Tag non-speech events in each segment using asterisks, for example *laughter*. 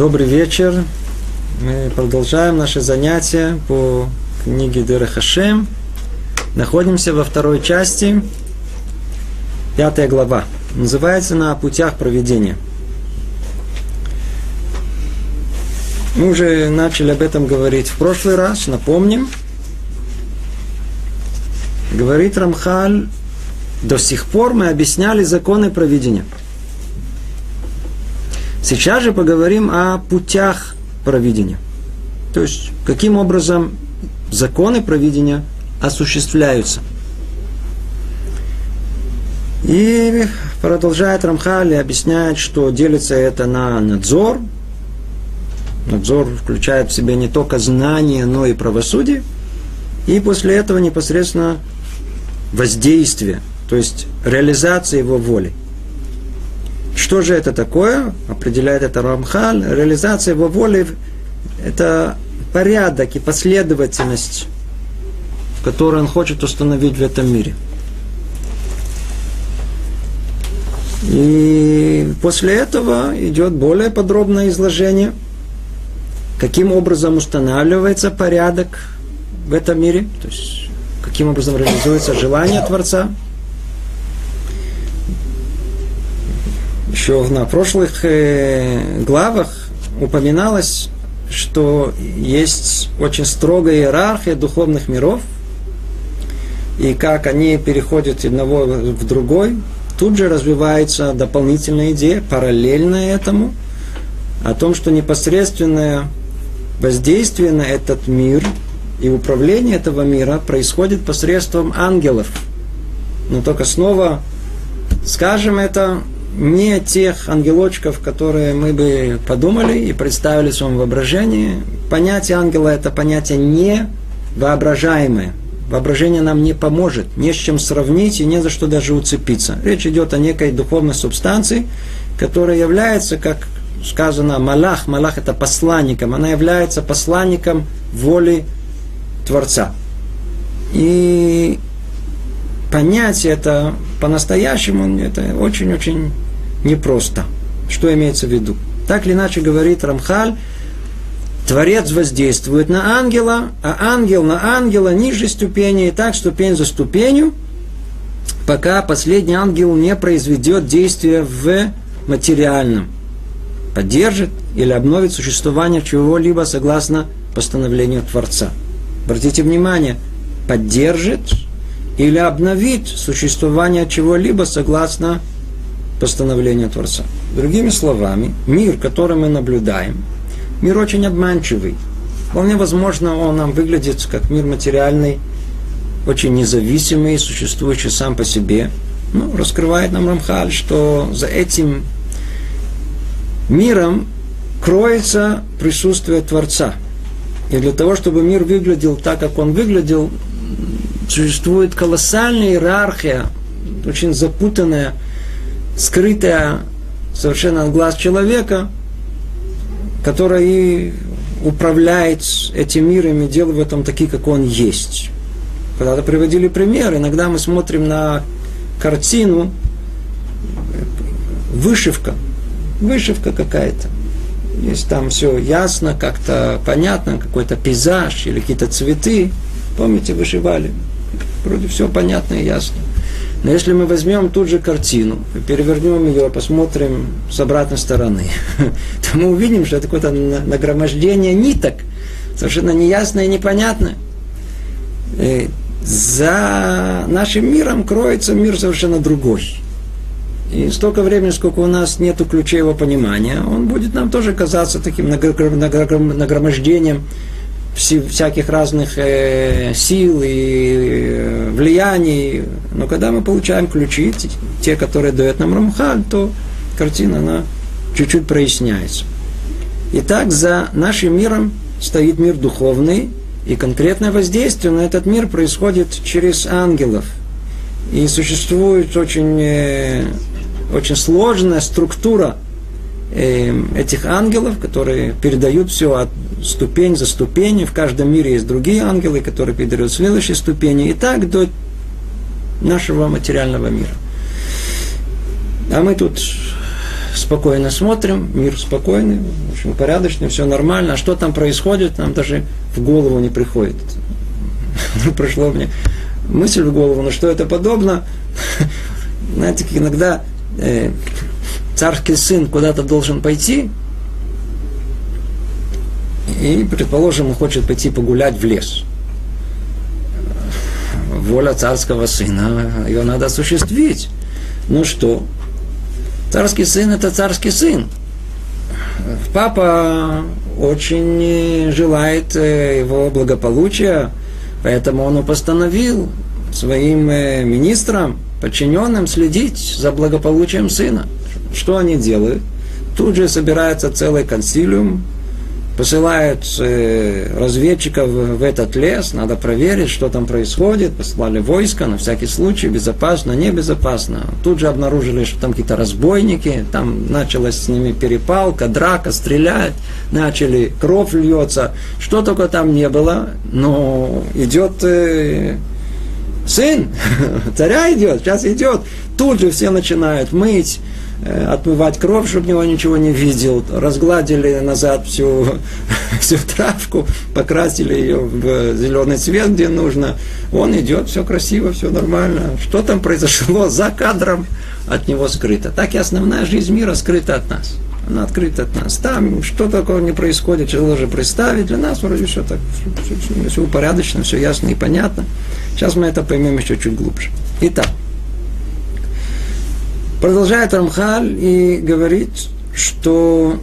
Добрый вечер. Мы продолжаем наши занятия по книге Дыра Хашем. Находимся во второй части, пятая глава. Называется «На путях проведения». Мы уже начали об этом говорить в прошлый раз, напомним. Говорит Рамхаль, до сих пор мы объясняли законы проведения – Сейчас же поговорим о путях провидения. То есть, каким образом законы провидения осуществляются. И продолжает Рамхали, объясняет, что делится это на надзор. Надзор включает в себя не только знание, но и правосудие. И после этого непосредственно воздействие, то есть реализация его воли. Что же это такое? Определяет это Рамхаль. Реализация его воли – это порядок и последовательность, которую он хочет установить в этом мире. И после этого идет более подробное изложение, каким образом устанавливается порядок в этом мире, то есть каким образом реализуется желание Творца – еще на прошлых э, главах упоминалось, что есть очень строгая иерархия духовных миров, и как они переходят одного в другой, тут же развивается дополнительная идея, параллельная этому, о том, что непосредственное воздействие на этот мир и управление этого мира происходит посредством ангелов. Но только снова скажем это не тех ангелочков, которые мы бы подумали и представили в своем воображении. Понятие ангела – это понятие не воображаемое. Воображение нам не поможет, не с чем сравнить и не за что даже уцепиться. Речь идет о некой духовной субстанции, которая является, как сказано, Малах, Малах это посланником, она является посланником воли Творца. И понять это по-настоящему, это очень-очень непросто. Что имеется в виду? Так или иначе говорит Рамхаль, Творец воздействует на ангела, а ангел на ангела ниже ступени, и так ступень за ступенью, пока последний ангел не произведет действия в материальном, поддержит или обновит существование чего-либо согласно постановлению Творца. Обратите внимание, поддержит или обновить существование чего-либо согласно постановлению Творца. Другими словами, мир, который мы наблюдаем, мир очень обманчивый. Вполне возможно, он нам выглядит как мир материальный, очень независимый, существующий сам по себе. Ну, раскрывает нам Рамхаль, что за этим миром кроется присутствие Творца. И для того, чтобы мир выглядел так, как он выглядел, существует колоссальная иерархия, очень запутанная, скрытая совершенно от глаз человека, которая и управляет этим миром и делает в этом такие, как он есть. Когда-то приводили пример, иногда мы смотрим на картину, вышивка, вышивка какая-то. Есть там все ясно, как-то понятно, какой-то пейзаж или какие-то цветы. Помните, вышивали? Вроде все понятно и ясно. Но если мы возьмем тут же картину, перевернем ее, посмотрим с обратной стороны, *laughs* то мы увидим, что это какое-то нагромождение ниток, совершенно неясное и непонятное. И за нашим миром кроется мир совершенно другой. И столько времени, сколько у нас нет ключей его понимания, он будет нам тоже казаться таким нагромождением всяких разных э, сил и э, влияний. Но когда мы получаем ключи, те, которые дает нам Рамхаль, то картина, она чуть-чуть проясняется. Итак, за нашим миром стоит мир духовный, и конкретное воздействие на этот мир происходит через ангелов. И существует очень, э, очень сложная структура этих ангелов, которые передают все от ступень за ступенью. В каждом мире есть другие ангелы, которые передают следующие ступени. И так до нашего материального мира. А мы тут спокойно смотрим, мир спокойный, в общем, порядочный, все нормально. А что там происходит, нам даже в голову не приходит. *laughs* Пришло мне мысль в голову, но что это подобно? *laughs* Знаете, иногда э, царский сын куда-то должен пойти, и, предположим, он хочет пойти погулять в лес. Воля царского сына, ее надо осуществить. Ну что, царский сын – это царский сын. Папа очень желает э, его благополучия, поэтому он постановил своим э, министрам, подчиненным следить за благополучием сына. Что они делают? Тут же собирается целый консилиум, посылают э, разведчиков в этот лес, надо проверить, что там происходит, послали войска на всякий случай, безопасно, небезопасно. Тут же обнаружили, что там какие-то разбойники, там началась с ними перепалка, драка, стрелять, начали, кровь льется, что только там не было, но идет э, сын, *laughs* царя идет, сейчас идет, тут же все начинают мыть, отмывать кровь, чтобы него ничего не видел. Разгладили назад всю, *laughs* всю травку, покрасили ее в зеленый цвет, где нужно. Он идет, все красиво, все нормально. Что там произошло за кадром, от него скрыто. Так и основная жизнь мира скрыта от нас. Она открыта от нас. Там что такого не происходит, тяжело же представить. Для нас вроде все так, все, все, все упорядочено, все ясно и понятно. Сейчас мы это поймем еще чуть глубже. Итак, Продолжает Рамхаль и говорит, что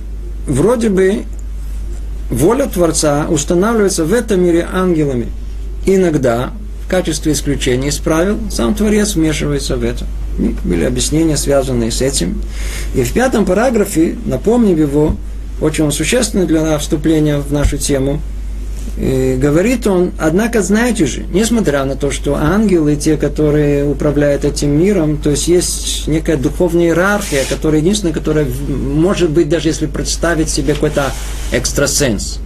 вроде бы воля Творца устанавливается в этом мире ангелами. Иногда, в качестве исключения из правил, сам Творец вмешивается в это. Были объяснения, связанные с этим. И в пятом параграфе, напомним его, очень существенный для вступления в нашу тему – говорит он, однако знаете же, несмотря на то, что ангелы, те, которые управляют этим миром, то есть есть некая духовная иерархия, которая единственная, которая может быть, даже если представить себе какой-то экстрасенс,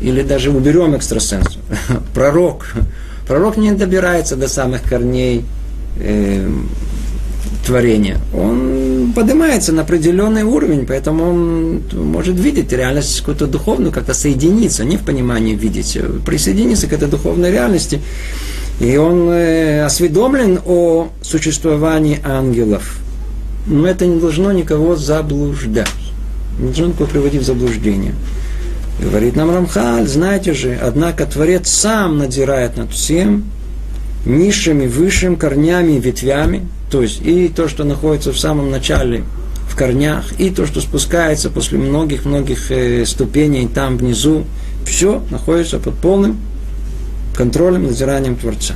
или даже уберем экстрасенс, *laughs* пророк. Пророк не добирается до самых корней э, творения. Он поднимается на определенный уровень, поэтому он может видеть реальность какую-то духовную, как-то соединиться, не в понимании видеть, а присоединиться к этой духовной реальности. И он э, осведомлен о существовании ангелов. Но это не должно никого заблуждать. Не должно никого приводить в заблуждение. Говорит нам Рамхаль, знаете же, однако Творец сам надзирает над всем, низшими, высшими корнями и ветвями, то есть и то, что находится в самом начале в корнях, и то, что спускается после многих-многих э, ступеней там внизу, все находится под полным контролем, надзиранием Творца.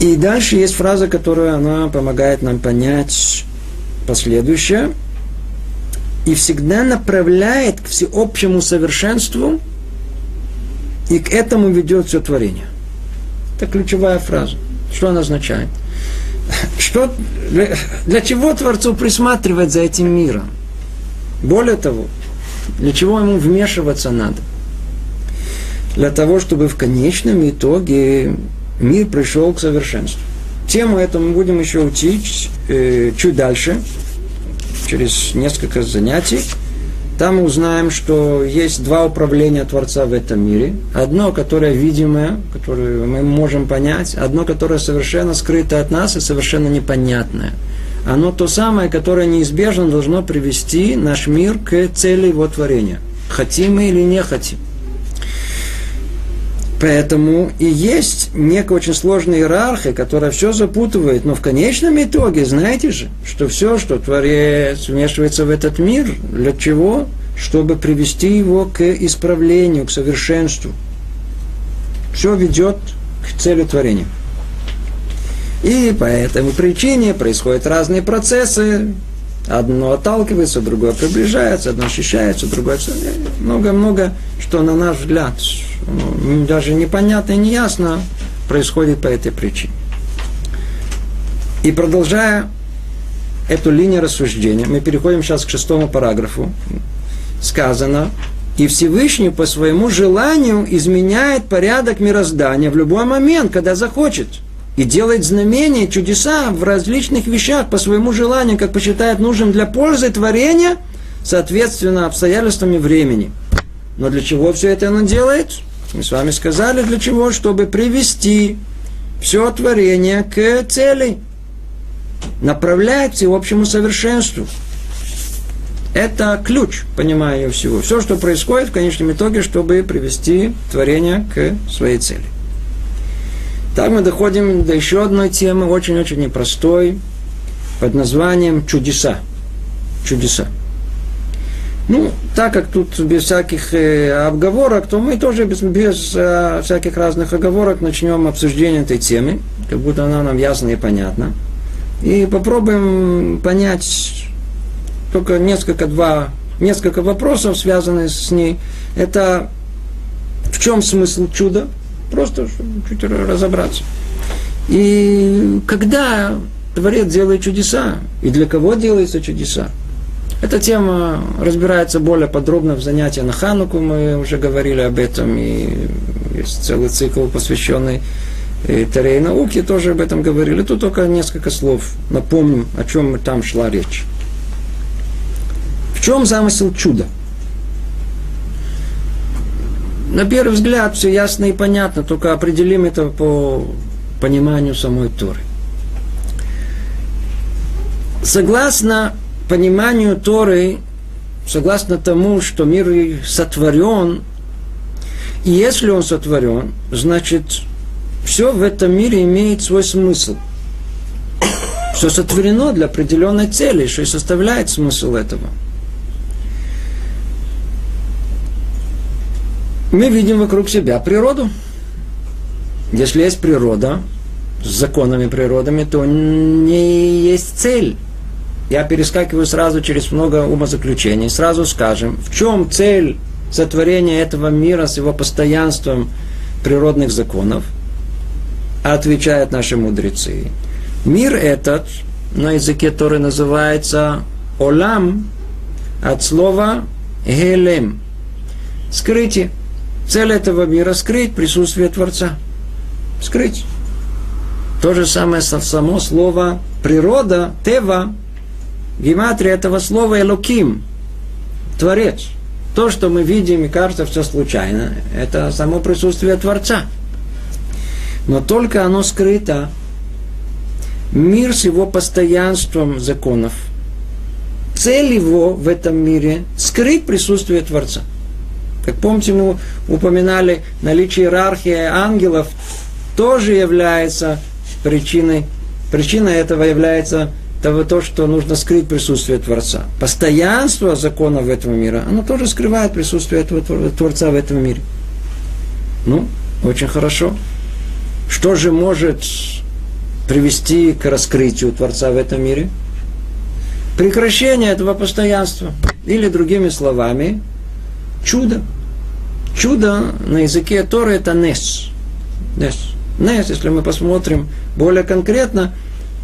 И дальше есть фраза, которая она помогает нам понять последующее. И всегда направляет к всеобщему совершенству, и к этому ведет все творение. Это ключевая фраза. Что она означает? Что, для, для чего Творцу присматривать за этим миром? Более того, для чего ему вмешиваться надо? Для того, чтобы в конечном итоге мир пришел к совершенству. Тему эту мы будем еще учить э, чуть дальше, через несколько занятий. Там мы узнаем, что есть два управления Творца в этом мире. Одно, которое видимое, которое мы можем понять, одно, которое совершенно скрыто от нас и совершенно непонятное. Оно то самое, которое неизбежно должно привести наш мир к цели его творения. Хотим мы или не хотим. Поэтому и есть некая очень сложная иерархия, которая все запутывает. Но в конечном итоге, знаете же, что все, что Творец вмешивается в этот мир, для чего? Чтобы привести его к исправлению, к совершенству. Все ведет к цели творения. И по этой причине происходят разные процессы. Одно отталкивается, другое приближается, одно ощущается, другое... Много-много, что на наш взгляд даже непонятно и неясно происходит по этой причине. И продолжая эту линию рассуждения, мы переходим сейчас к шестому параграфу. Сказано, и Всевышний по своему желанию изменяет порядок мироздания в любой момент, когда захочет. и делает знамения, чудеса в различных вещах по своему желанию, как посчитает нужным для пользы творения, соответственно, обстоятельствами времени. Но для чего все это он делает? Мы с вами сказали, для чего? Чтобы привести все творение к цели, направлять к общему совершенству. Это ключ понимания всего. Все, что происходит в конечном итоге, чтобы привести творение к своей цели. Так мы доходим до еще одной темы, очень-очень непростой, под названием чудеса. Чудеса. Ну, так как тут без всяких э, обговорок, то мы тоже без, без э, всяких разных оговорок начнем обсуждение этой темы, как будто она нам ясна и понятна. И попробуем понять только несколько, два, несколько вопросов, связанных с ней. Это в чем смысл чуда? Просто чтобы чуть разобраться. И когда Творец делает чудеса, и для кого делаются чудеса? Эта тема разбирается более подробно в занятии на Хануку, мы уже говорили об этом, и есть целый цикл, посвященный и Таре и науке, тоже об этом говорили. Тут только несколько слов. Напомню, о чем там шла речь. В чем замысел чуда? на первый взгляд все ясно и понятно, только определим это по пониманию самой Торы. Согласно пониманию Торы, согласно тому, что мир сотворен, и если он сотворен, значит, все в этом мире имеет свой смысл. Все сотворено для определенной цели, что и составляет смысл этого – мы видим вокруг себя природу. Если есть природа, с законами природами, то не есть цель. Я перескакиваю сразу через много умозаключений. Сразу скажем, в чем цель сотворения этого мира с его постоянством природных законов? Отвечают наши мудрецы. Мир этот на языке который называется Олам от слова Гелем. Скрытие. Цель этого мира – скрыть присутствие Творца. Скрыть. То же самое само слово природа, тева, гематрия этого слова элоким, творец. То, что мы видим и кажется все случайно, это само присутствие Творца. Но только оно скрыто. Мир с его постоянством законов. Цель его в этом мире – скрыть присутствие Творца. Как помните, мы упоминали, наличие иерархии ангелов тоже является причиной, причина этого является того, то, что нужно скрыть присутствие Творца. Постоянство законов этого мира, оно тоже скрывает присутствие этого Творца в этом мире. Ну, очень хорошо. Что же может привести к раскрытию Творца в этом мире? Прекращение этого постоянства. Или другими словами, чудо. Чудо на языке Торы это нес. Нес. Нес, если мы посмотрим более конкретно,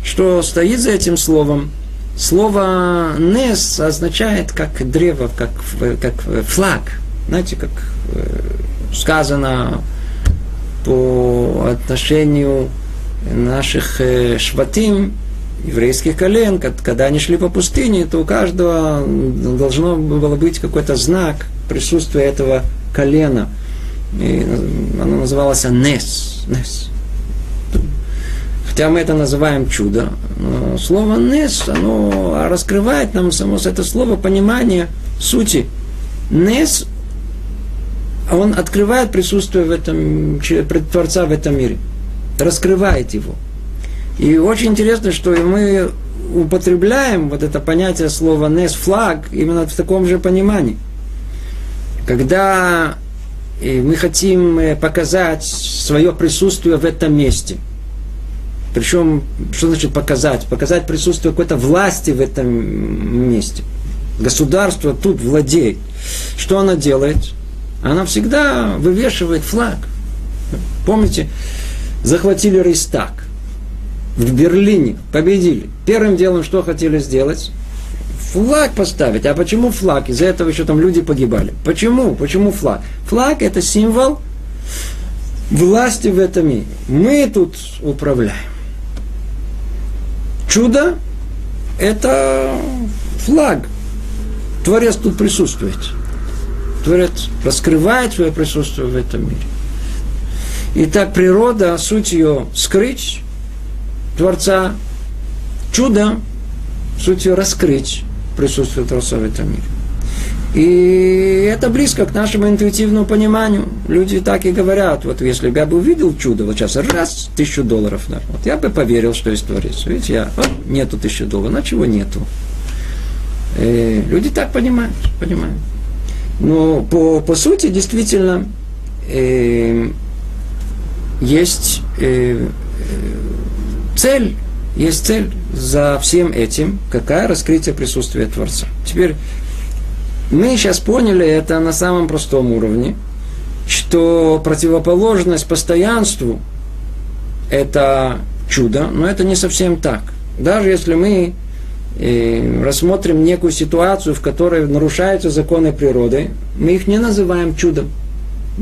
что стоит за этим словом. Слово нес означает как древо, как, как флаг. Знаете, как э, сказано по отношению наших э, шватим, еврейских колен, когда они шли по пустыне, то у каждого должно было быть какой-то знак – присутствие этого колена. И оно называлось Нес. Нес. Хотя мы это называем чудо, но слово Нес, оно раскрывает нам само это слово понимание сути. Нес, он открывает присутствие в этом, Творца в этом мире, раскрывает его. И очень интересно, что мы употребляем вот это понятие слова «нес» флаг именно в таком же понимании – когда э, мы хотим э, показать свое присутствие в этом месте. Причем, что значит показать? Показать присутствие какой-то власти в этом месте. Государство тут владеет. Что она делает? Она всегда вывешивает флаг. Помните, захватили Рейстаг в Берлине, победили. Первым делом что хотели сделать? флаг поставить. А почему флаг? Из-за этого еще там люди погибали. Почему? Почему флаг? Флаг это символ власти в этом мире. Мы тут управляем. Чудо – это флаг. Творец тут присутствует. Творец раскрывает свое присутствие в этом мире. Итак, природа, суть ее скрыть Творца, чудо, суть ее раскрыть присутствие Творца в этом мире. И это близко к нашему интуитивному пониманию. Люди так и говорят, вот если бы я бы увидел чудо, вот сейчас раз, тысячу долларов, да, вот я бы поверил, что есть Творец. Видите, я, вот, нету тысячи долларов, на чего нету? И э, люди так понимают, понимают. Но по, по сути, действительно, э, есть э, э, цель, есть цель за всем этим, какая раскрытие присутствия Творца. Теперь мы сейчас поняли это на самом простом уровне, что противоположность постоянству – это чудо, но это не совсем так. Даже если мы э, рассмотрим некую ситуацию, в которой нарушаются законы природы, мы их не называем чудом.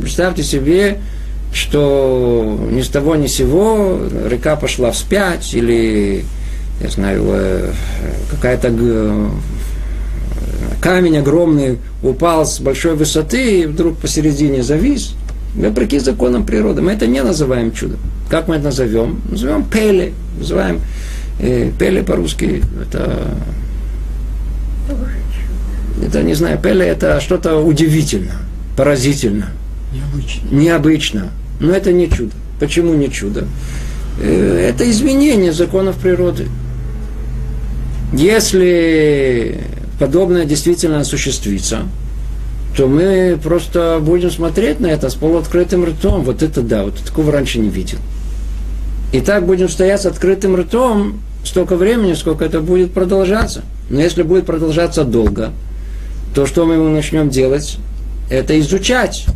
Представьте себе, что ни с того ни сего река пошла вспять, или, я знаю, э, какая-то камень огромный упал с большой высоты и вдруг посередине завис, вопреки законам природы. Мы это не называем чудом. Как мы это назовем? Назовем пеле. Называем э, пеле по-русски. Это, это, не знаю, пеле это что-то удивительно, поразительно. Необычно. Необычно. Но это не чудо. Почему не чудо? Э, это изменение законов природы. Если подобное действительно осуществится, то мы просто будем смотреть на это с полуоткрытым ртом. Вот это да, вот такого раньше не видел. И так будем стоять с открытым ртом столько времени, сколько это будет продолжаться. Но если будет продолжаться долго, то что мы начнем делать? Это изучать.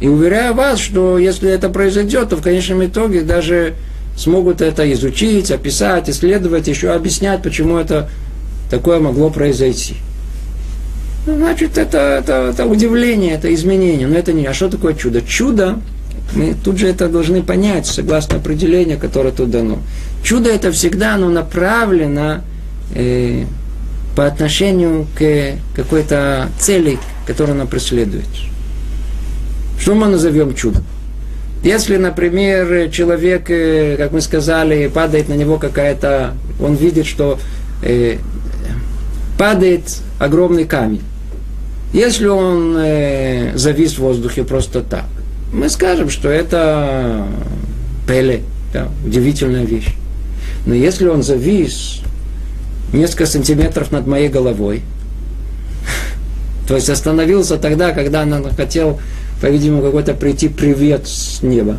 И уверяю вас, что если это произойдет, то в конечном итоге даже смогут это изучить, описать, исследовать, еще объяснять, почему это такое могло произойти. Ну, значит, это, это, это удивление, это изменение. Но это не... А что такое чудо? Чудо, мы тут же это должны понять, согласно определению, которое тут дано. Чудо это всегда оно направлено э, по отношению к какой-то цели, которую оно преследует. Что мы назовем чудом? Если, например, человек, э, как мы сказали, падает на него какая-то, он видит, что э, падает огромный камень. Если он э, завис в воздухе просто так, мы скажем, что это пеле, да, удивительная вещь. Но если он завис несколько сантиметров над моей головой, *laughs* то есть остановился тогда, когда он хотел, по-видимому, какой-то прийти привет с неба.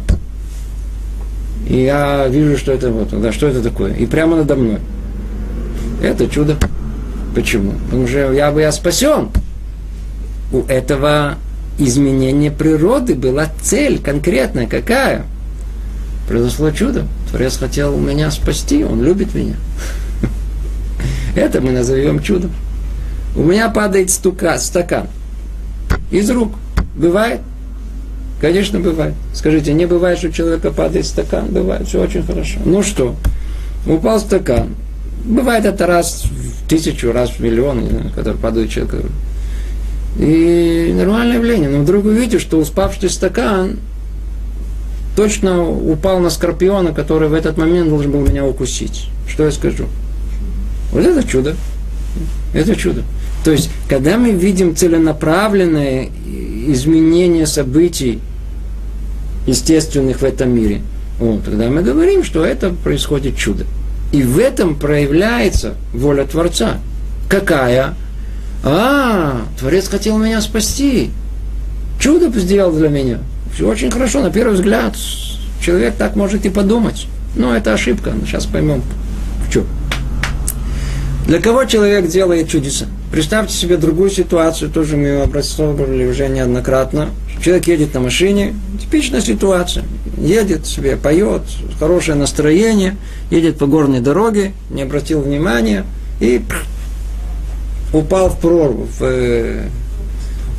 И я вижу, что это вот, да, что это такое. И прямо надо мной. Это чудо. Почему? Потому что я бы я спасен. У этого изменения природы была цель конкретная. Какая? Произошло чудо. Творец хотел меня спасти, он любит меня. *laughs* Это мы назовем чудом. У меня падает стука, стакан из рук. Бывает? Конечно, бывает. Скажите, не бывает, что у человека падает стакан? Бывает, все очень хорошо. Ну что, упал стакан. Бывает это раз в тысячу, раз в миллион, когда падает человек. И нормальное явление. Но вдруг вы видите, что успавший стакан точно упал на скорпиона, который в этот момент должен был меня укусить. Что я скажу? Вот это чудо. Это чудо. То есть, когда мы видим целенаправленное изменение событий естественных в этом мире, вот, тогда мы говорим, что это происходит чудо. И в этом проявляется воля Творца. Какая? А, Творец хотел меня спасти. Чудо сделал для меня. Все очень хорошо, на первый взгляд. Человек так может и подумать. Но это ошибка. Сейчас поймем. Для кого человек делает чудеса? Представьте себе другую ситуацию, тоже мы ее обрисовывали уже неоднократно. Человек едет на машине, типичная ситуация. Едет себе, поет, хорошее настроение, едет по горной дороге, не обратил внимания и упал в прорву, в, э,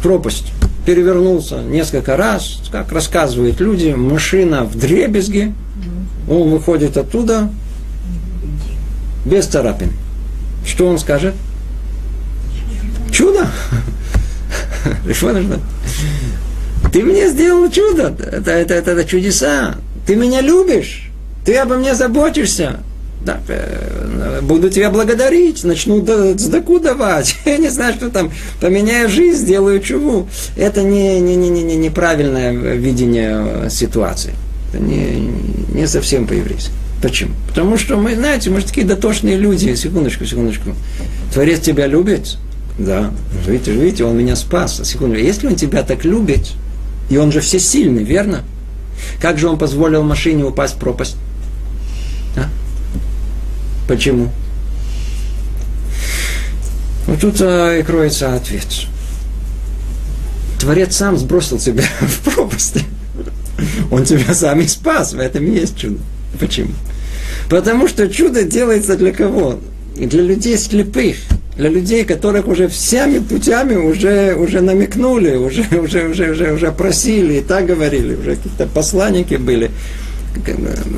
пропасть. перевернулся несколько раз, как рассказывают люди, машина в дребезге, он выходит оттуда без царапин. Что он скажет? Чудо! Ты мне сделал чудо, это, это, это, это чудеса. Ты меня любишь, ты обо мне заботишься. Да, э, буду тебя благодарить, начну сдаку давать. *laughs* Я не знаю, что там, поменяю жизнь, сделаю чуву. Это не, не, не, не, неправильное видение ситуации. Это не, не совсем по-еврейски. Почему? Потому что мы, знаете, мы же такие дотошные люди. Секундочку, секундочку. Творец тебя любит? Да. Видите, видите, он меня спас. Секунду. Если он тебя так любит, и он же всесильный, верно? Как же он позволил машине упасть в пропасть? А? Почему? Вот тут а, и кроется ответ. Творец сам сбросил тебя *laughs* в пропасть. Он тебя сам и спас. В этом и есть чудо. Почему? Потому что чудо делается для кого? Для людей слепых, для людей, которых уже всеми путями уже, уже намекнули, уже, уже, уже, уже, уже просили и так говорили, уже какие-то посланники были.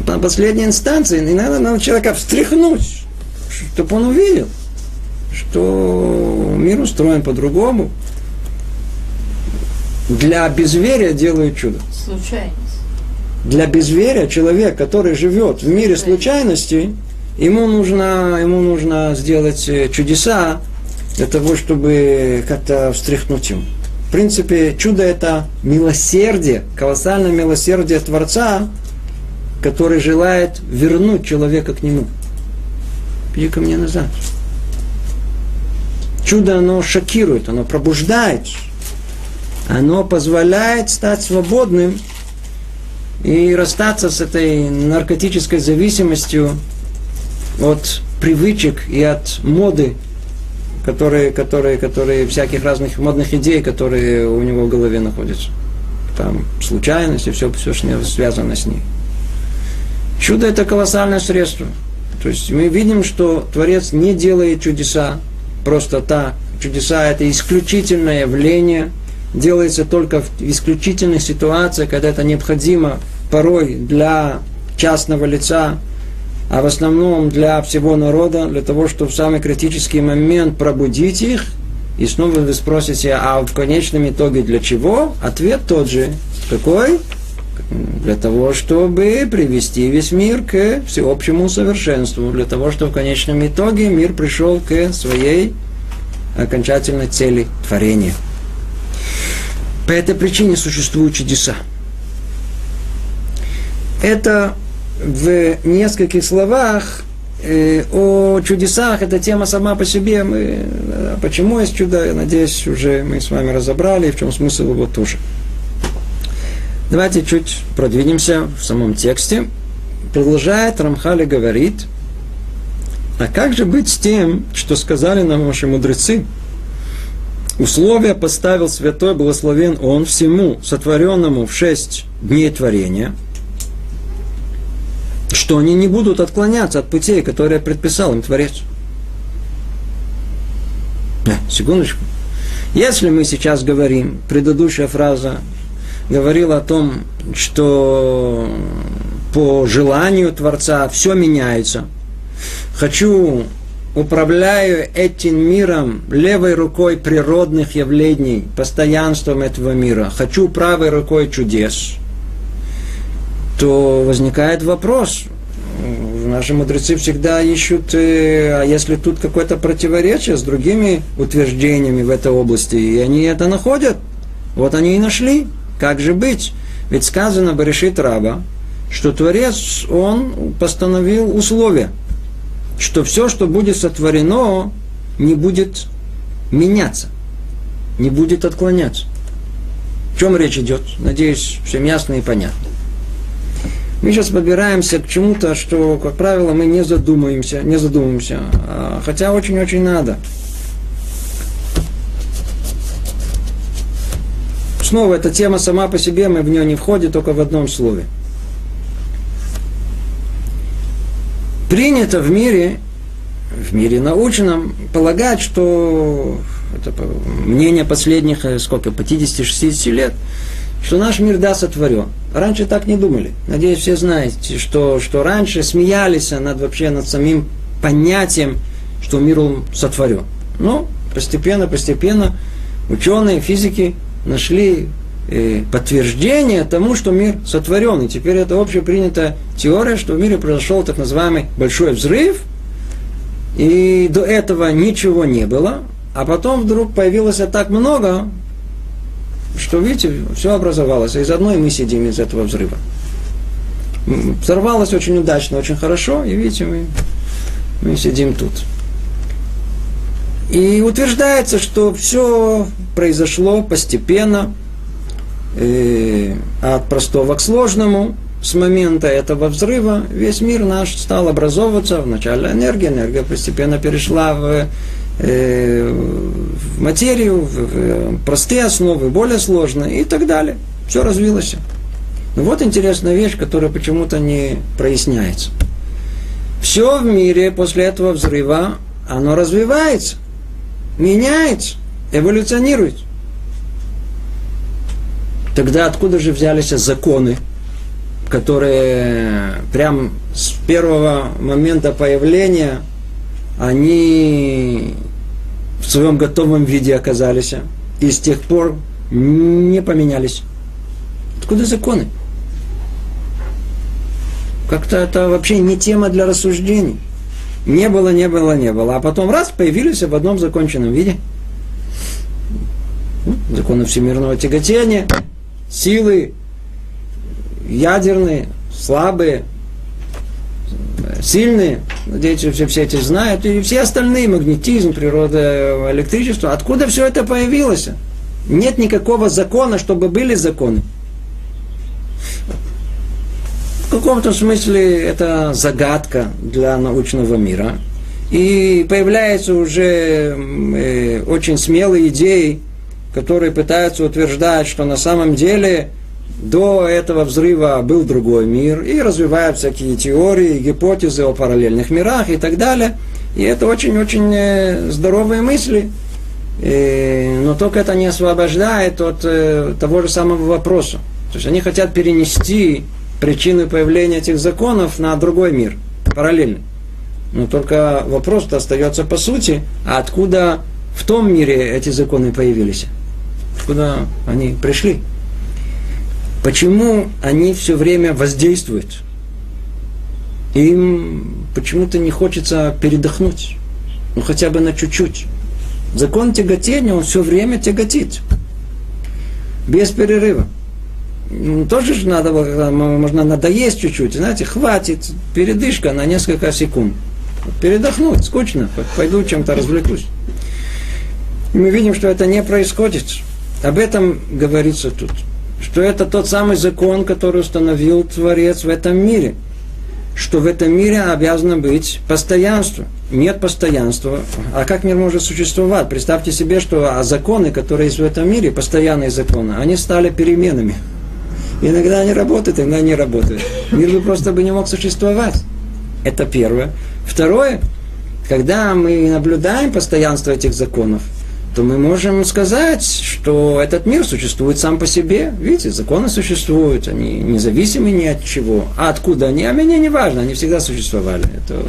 На последней инстанции не надо, надо человека встряхнуть, чтобы он увидел, что мир устроен по-другому. Для безверия делают чудо. Случайность. Для безверия человек, который живет в мире случайностей, ему нужно, ему нужно сделать э, чудеса для того, чтобы как-то встряхнуть ему. В принципе, чудо это милосердие, колоссальное милосердие Творца, который желает вернуть человека к нему. Иди ко мне назад. Чудо, оно шокирует, оно пробуждает, оно позволяет стать свободным и расстаться с этой наркотической зависимостью от привычек и от моды, которые, которые, которые, всяких разных модных идей, которые у него в голове находятся. Там случайность и все, все что связано с ней. Чудо это колоссальное средство. То есть мы видим, что Творец не делает чудеса просто так. Чудеса это исключительное явление, делается только в исключительных ситуациях, когда это необходимо порой для частного лица, а в основном для всего народа, для того, чтобы в самый критический момент пробудить их. И снова вы спросите, а в конечном итоге для чего? Ответ тот же. Какой? Для того, чтобы привести весь мир к всеобщему совершенству. Для того, чтобы в конечном итоге мир пришел к своей окончательной цели творения. По этой причине существуют чудеса. Это в нескольких словах э, о чудесах, эта тема сама по себе, мы, э, почему есть чудо, я надеюсь, уже мы с вами разобрали, в чем смысл его тоже. Давайте чуть продвинемся в самом тексте. Продолжает Рамхали говорит, а как же быть с тем, что сказали нам ваши мудрецы? Условия поставил святой благословен он всему сотворенному в шесть дней творения – что они не будут отклоняться от путей, которые предписал им Творец. Секундочку. Если мы сейчас говорим, предыдущая фраза говорила о том, что по желанию Творца все меняется. Хочу, управляю этим миром левой рукой природных явлений, постоянством этого мира. Хочу правой рукой чудес – то возникает вопрос. Наши мудрецы всегда ищут, э, а если тут какое-то противоречие с другими утверждениями в этой области, и они это находят, вот они и нашли. Как же быть? Ведь сказано Баришит Раба, что Творец, он постановил условия, что все, что будет сотворено, не будет меняться, не будет отклоняться. О чем речь идет? Надеюсь, всем ясно и понятно. Мы сейчас подбираемся к чему-то, что, как правило, мы не задумаемся, не задумаемся, а, хотя очень-очень надо. Снова эта тема сама по себе, мы в нее не входим, только в одном слове. Принято в мире, в мире научном, полагать, что это мнение последних, э, сколько, 50-60 лет, что наш мир, да, сотворен. Раньше так не думали. Надеюсь, все знаете, что, что раньше смеялись над вообще над самим понятием, что мир он сотворен. Но постепенно, постепенно ученые, физики нашли подтверждение тому, что мир сотворен. И теперь это общепринятая теория, что в мире произошел так называемый большой взрыв, и до этого ничего не было, а потом вдруг появилось так много, что, видите, все образовалось. А из одной мы сидим из этого взрыва. Взорвалось очень удачно, очень хорошо, и видите, мы, мы сидим тут. И утверждается, что все произошло постепенно, э, от простого к сложному. С момента этого взрыва весь мир наш стал образовываться. Вначале энергия, энергия постепенно перешла в, э, в материю, в, в простые основы, более сложные и так далее. Все развилось. Ну вот интересная вещь, которая почему-то не проясняется. Все в мире после этого взрыва, оно развивается меняется, эволюционирует. Тогда откуда же взялись законы, которые прям с первого момента появления они в своем готовом виде оказались и с тех пор не поменялись. Откуда законы? Как-то это вообще не тема для рассуждений. Не было, не было, не было. А потом раз, появились в одном законченном виде. Ну, законы всемирного тяготения, силы ядерные, слабые, сильные, надеюсь, все, все эти знают, и все остальные, магнетизм, природа, электричество, откуда все это появилось? Нет никакого закона, чтобы были законы. В каком-то смысле это загадка для научного мира. И появляются уже э, очень смелые идеи, которые пытаются утверждать, что на самом деле до этого взрыва был другой мир, и развивают всякие теории, гипотезы о параллельных мирах и так далее. И это очень-очень э, здоровые мысли, э, но только это не освобождает от э, того же самого вопроса. То есть они хотят перенести причины появления этих законов на другой мир, параллельно. Но только вопрос-то остается по сути, а откуда в том мире эти законы появились? Откуда они пришли? Почему они все время воздействуют? Им почему-то не хочется передохнуть. Ну хотя бы на чуть-чуть. Закон тяготения, он все время тяготит. Без перерыва. Ну, тоже же надо, можно надоесть чуть-чуть, знаете, хватит, передышка на несколько секунд. Передохнуть, скучно, пойду чем-то развлекусь. И мы видим, что это не происходит. Об этом говорится тут. Что это тот самый закон, который установил Творец в этом мире. Что в этом мире обязано быть постоянство. Нет постоянства. А как мир может существовать? Представьте себе, что законы, которые есть в этом мире, постоянные законы, они стали переменами. Иногда они работают, иногда не работают. Мир бы просто бы не мог существовать. Это первое. Второе, когда мы наблюдаем постоянство этих законов, то мы можем сказать, что этот мир существует сам по себе. Видите, законы существуют, они независимы ни от чего. А откуда они? А мне не важно, они всегда существовали. Это...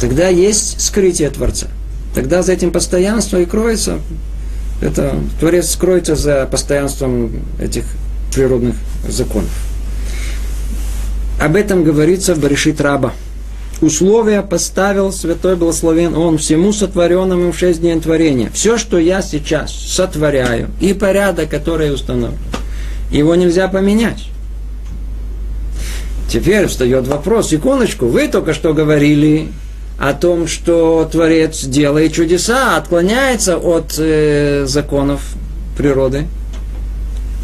Тогда есть скрытие Творца. Тогда за этим постоянством и кроется это Творец скроется за постоянством этих природных законов. Об этом говорится в Баришит Раба. Условия поставил Святой Благословен Он всему сотворенному в шесть дней творения. Все, что я сейчас сотворяю, и порядок, который установлен, его нельзя поменять. Теперь встает вопрос, секундочку, вы только что говорили, о том, что Творец делает чудеса, отклоняется от э, законов природы.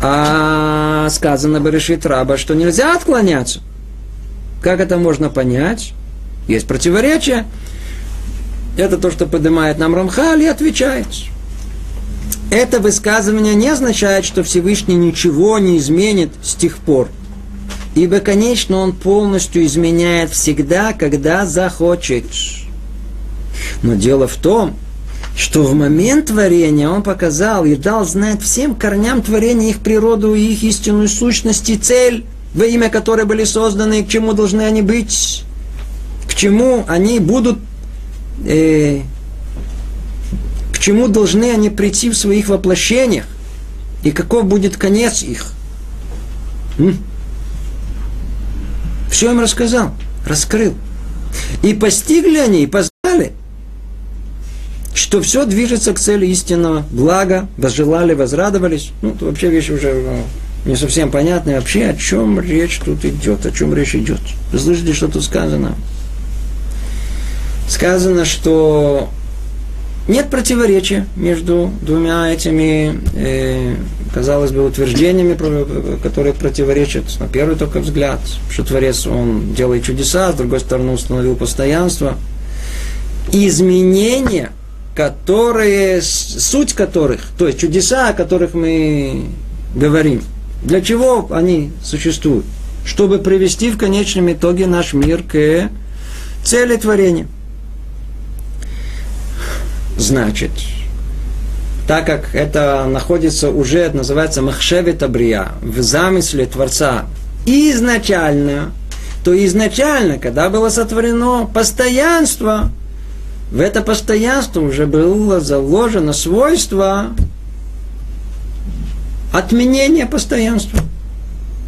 А сказано бы решит раба, что нельзя отклоняться. Как это можно понять? Есть противоречие. Это то, что поднимает нам Рамхаль и отвечает. Это высказывание не означает, что Всевышний ничего не изменит с тех пор – Ибо, конечно, он полностью изменяет всегда, когда захочет. Но дело в том, что в момент творения он показал и дал знать всем корням творения их природу и их истинную сущность и цель, во имя которой были созданы, и к чему должны они быть, к чему они будут, э, к чему должны они прийти в своих воплощениях, и каков будет конец их. М? Все им рассказал, раскрыл. И постигли они, и познали – что все движется к цели истинного блага, возжелали, возрадовались. Ну, это вообще вещи уже ну, не совсем понятные. Вообще, о чем речь тут идет, о чем речь идет. Вы слышите, что тут сказано? Сказано, что нет противоречия между двумя этими, э, казалось бы, утверждениями, которые противоречат на первый только взгляд, что Творец, он делает чудеса, с другой стороны, установил постоянство. Изменения – которые, суть которых, то есть чудеса, о которых мы говорим, для чего они существуют? Чтобы привести в конечном итоге наш мир к цели творения. Значит, так как это находится уже, это называется махшевет абрия, в замысле Творца. Изначально, то изначально, когда было сотворено постоянство, в это постоянство уже было заложено свойство отменения постоянства.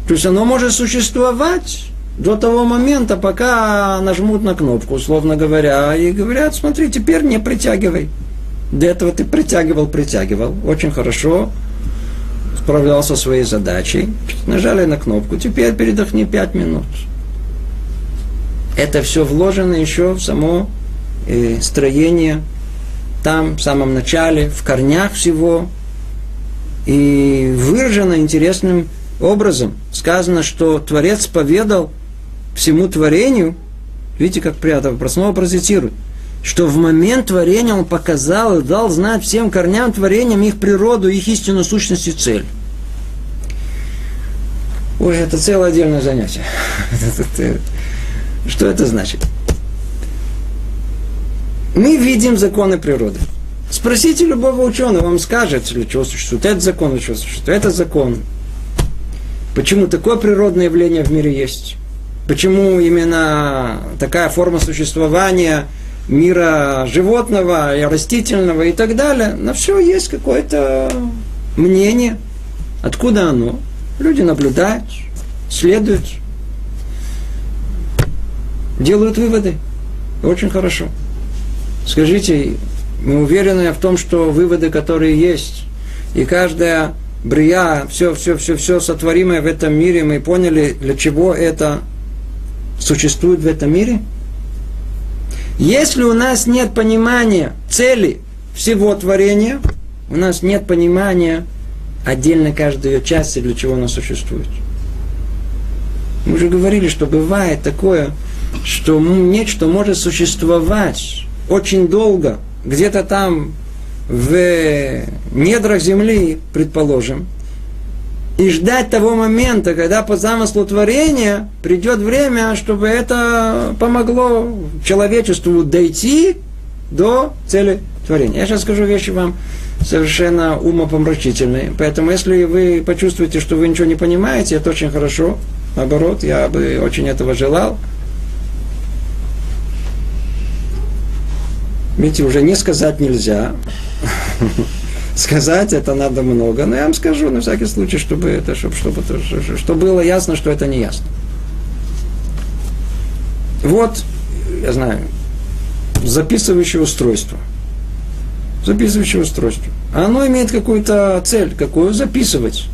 То есть оно может существовать до того момента, пока нажмут на кнопку, условно говоря, и говорят, смотри, теперь не притягивай. До этого ты притягивал, притягивал, очень хорошо, справлялся своей задачей, нажали на кнопку, теперь передохни пять минут. Это все вложено еще в само э, строение там, в самом начале, в корнях всего, и выражено интересным образом. Сказано, что Творец поведал всему творению, видите, как приятно, снова процитирует, что в момент творения он показал и дал знать всем корням творениям их природу, их истинную сущность и цель. Ой, это целое отдельное занятие. *laughs* Что это значит? Мы видим законы природы. Спросите любого ученого, вам скажет, для чего существует этот закон, для чего существует этот закон. Почему такое природное явление в мире есть? Почему именно такая форма существования мира животного и растительного и так далее? На все есть какое-то мнение. Откуда оно? Люди наблюдают, следуют, делают выводы. Очень хорошо. Скажите, мы уверены в том, что выводы, которые есть, и каждая брия, все, все, все, все сотворимое в этом мире, мы поняли, для чего это существует в этом мире? Если у нас нет понимания цели всего творения, у нас нет понимания отдельно каждой ее части, для чего она существует. Мы уже говорили, что бывает такое, что нечто может существовать очень долго, где-то там в недрах земли, предположим, и ждать того момента, когда по замыслу творения придет время, чтобы это помогло человечеству дойти до цели творения. Я сейчас скажу вещи вам совершенно умопомрачительные. Поэтому, если вы почувствуете, что вы ничего не понимаете, это очень хорошо. Наоборот, я бы очень этого желал. Видите, уже не сказать нельзя. *laughs* Сказать это надо много, но я вам скажу на всякий случай, чтобы это, чтобы, чтобы, чтобы было ясно, что это не ясно. Вот, я знаю, записывающее устройство. Записывающее устройство. Оно имеет какую-то цель, какую записывать.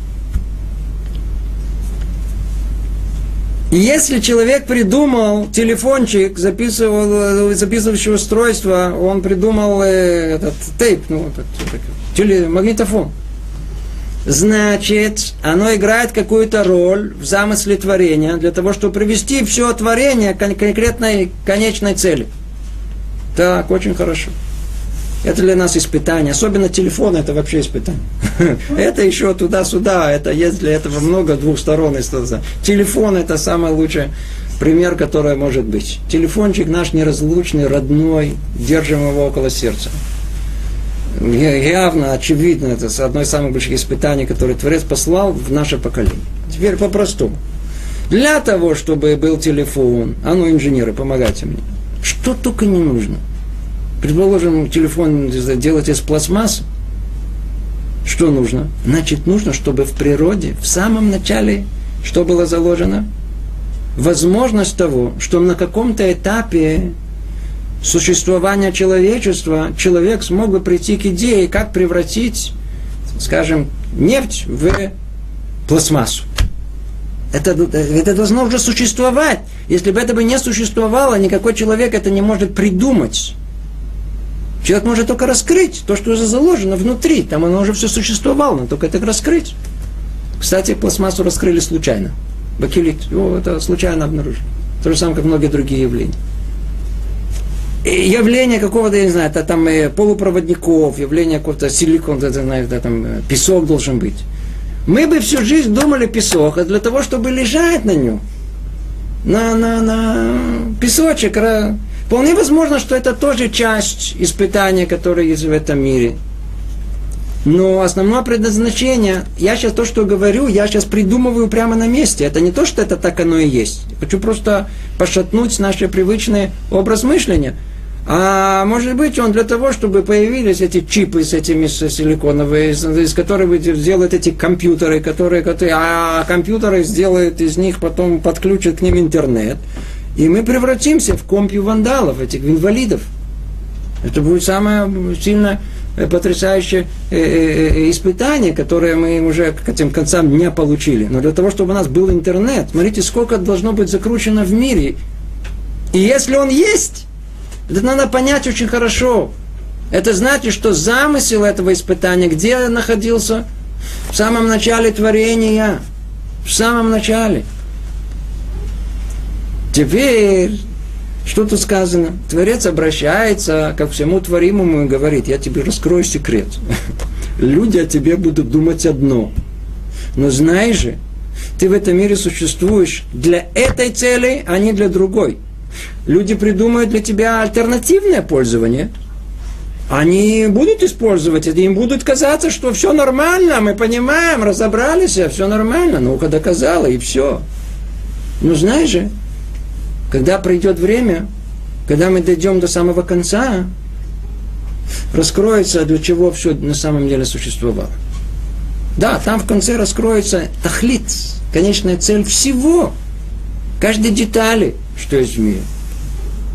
И если человек придумал телефончик, записывал, записывающее устройство, он придумал э, этот тейп, ну, этот, теле, магнитофон. Значит, оно играет какую-то роль в замысле творения для того, чтобы привести все творение к конкретной конечной цели. Так, очень хорошо. Это для нас испытание. Особенно телефон, это вообще испытание. *laughs* Это еще туда-сюда, это есть для этого много двух сторон. Телефон это самый лучший пример, который может быть. Телефончик наш неразлучный, родной, держим его около сердца. Явно, очевидно, это одно из самых больших испытаний, которые Творец послал в наше поколение. Теперь по-простому. Для того, чтобы был телефон, а ну, инженеры, помогайте мне, что только не нужно. Предположим, телефон делать из пластмассы, что нужно? Значит, нужно, чтобы в природе, в самом начале, что было заложено? Возможность того, что на каком-то этапе существования человечества человек смог бы прийти к идее, как превратить, скажем, нефть в пластмассу. Это, это должно уже существовать. Если бы это бы не существовало, никакой человек это не может придумать. Человек может только раскрыть то, что уже заложено внутри. Там оно уже все существовало, но только это раскрыть. Кстати, пластмассу раскрыли случайно. Бакелит. О, это случайно обнаружили. То же самое, как многие другие явления. Явление какого-то, я не знаю, это там э, полупроводников, явление какого-то силикона, это, это, там э, песок должен быть. Мы бы всю жизнь думали песок, а для того, чтобы лежать на нем, на, на, на песочек, вполне возможно, что это тоже часть испытания, которое есть в этом мире. Но основное предназначение, я сейчас то, что говорю, я сейчас придумываю прямо на месте. Это не то, что это так оно и есть. хочу просто пошатнуть наш привычный образ мышления – а может быть, он для того, чтобы появились эти чипы с этими силиконовые, из, которых сделают эти компьютеры, которые, которые, а компьютеры сделают из них, потом подключат к ним интернет. И мы превратимся в компью вандалов, этих инвалидов. Это будет самое сильно потрясающее э, э, э, испытание, которое мы уже к этим концам не получили. Но для того, чтобы у нас был интернет, смотрите, сколько должно быть закручено в мире. И если он есть, это надо понять очень хорошо. Это значит, что замысел этого испытания, где находился? В самом начале творения. В самом начале. Теперь, что тут сказано? Творец обращается ко всему творимому и говорит, я тебе раскрою секрет. *laughs* Люди о тебе будут думать одно. Но знаешь же, ты в этом мире существуешь для этой цели, а не для другой люди придумают для тебя альтернативное пользование, они будут использовать это, им будут казаться, что все нормально, мы понимаем, разобрались, все нормально, ну-ка доказала, и все. Но знаешь же, когда придет время, когда мы дойдем до самого конца, раскроется, для чего все на самом деле существовало. Да, там в конце раскроется тахлит, конечная цель всего, каждой детали, что есть в мире.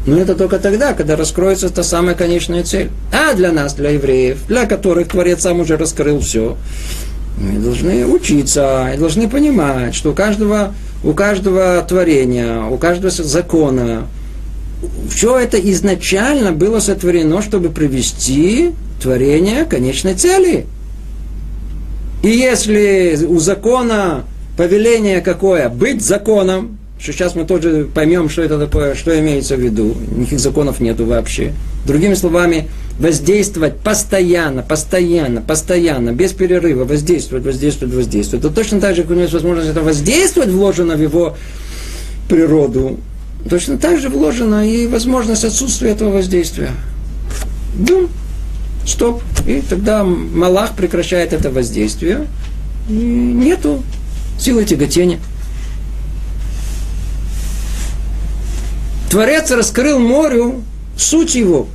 Но это только тогда, когда раскроется та самая конечная цель. А для нас, для евреев, для которых Творец сам уже раскрыл все, мы должны учиться и должны понимать, что у каждого, у каждого творения, у каждого закона, все это изначально было сотворено, чтобы привести творение к конечной цели. И если у закона повеление какое? Быть законом, что сейчас мы тоже поймем, что это такое, что имеется в виду. Никаких законов нету вообще. Другими словами, воздействовать постоянно, постоянно, постоянно, без перерыва, воздействовать, воздействовать, воздействовать. Это точно так же, как у него есть возможность это воздействовать, вложено в его природу, точно так же вложена и возможность отсутствия этого воздействия. Бум, стоп. И тогда Малах прекращает это воздействие. И нету силы тяготения. Творец раскрыл морю суть его.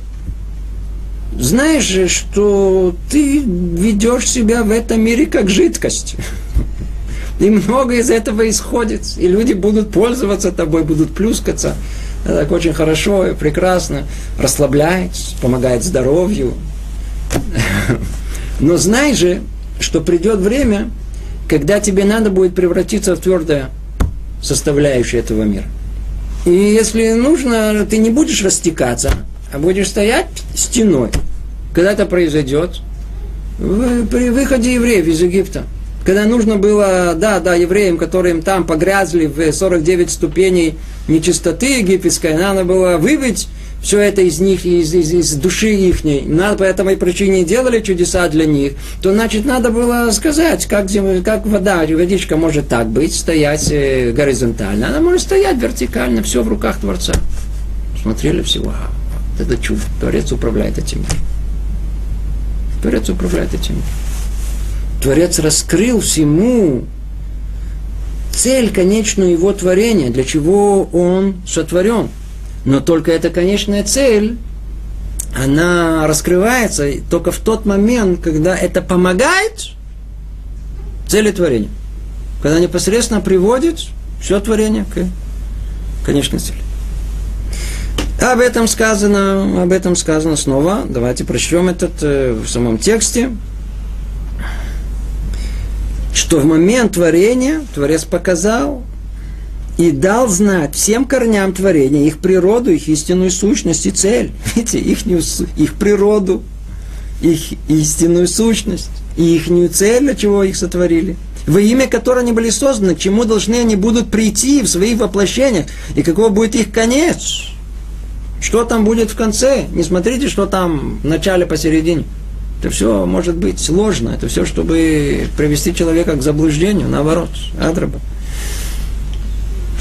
Знаешь же, что ты ведешь себя в этом мире как жидкость. И много из этого исходит. И люди будут пользоваться тобой, будут плюскаться. Это так очень хорошо и прекрасно. Расслабляет, помогает здоровью. Но знай же, что придет время, когда тебе надо будет превратиться в твердое составляющее этого мира. И если нужно, ты не будешь растекаться, а будешь стоять стеной. Когда это произойдет? При выходе евреев из Египта. Когда нужно было, да, да, евреям, которым там погрязли в 49 ступеней нечистоты египетской, надо было выбить все это из них, из, из, из души их, надо по этой причине делали чудеса для них, то значит надо было сказать, как, как вода, водичка может так быть, стоять э, горизонтально, она может стоять вертикально, все в руках Творца. Смотрели всего, а, это чудо, Творец управляет этим. Творец управляет этим. Творец раскрыл всему цель конечную его творения, для чего он сотворен. Но только эта конечная цель, она раскрывается только в тот момент, когда это помогает цели творения. Когда непосредственно приводит все творение к конечной цели. Об этом сказано, об этом сказано снова. Давайте прочтем этот э, в самом тексте. Что в момент творения Творец показал и дал знать всем корням творения их природу, их истинную сущность и цель. *laughs* Видите, их, их природу, их истинную сущность и их цель, для чего их сотворили. Во имя которой они были созданы, к чему должны они будут прийти в своих воплощениях, и какого будет их конец. Что там будет в конце? Не смотрите, что там в начале, посередине. Это все может быть сложно. Это все, чтобы привести человека к заблуждению. Наоборот. Адраба.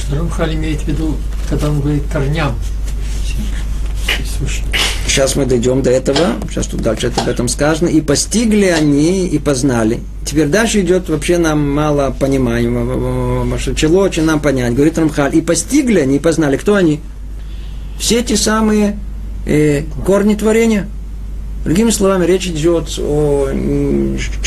Что Рамхаль имеет в виду, когда он говорит корням? Сейчас мы дойдем до этого. Сейчас тут дальше это об этом сказано. И постигли они, и познали. Теперь дальше идет вообще нам мало понимания. Чело очень нам понять. Говорит Рамхаль. И постигли они, и познали. Кто они? все те самые э, корни творения. Другими словами, речь идет о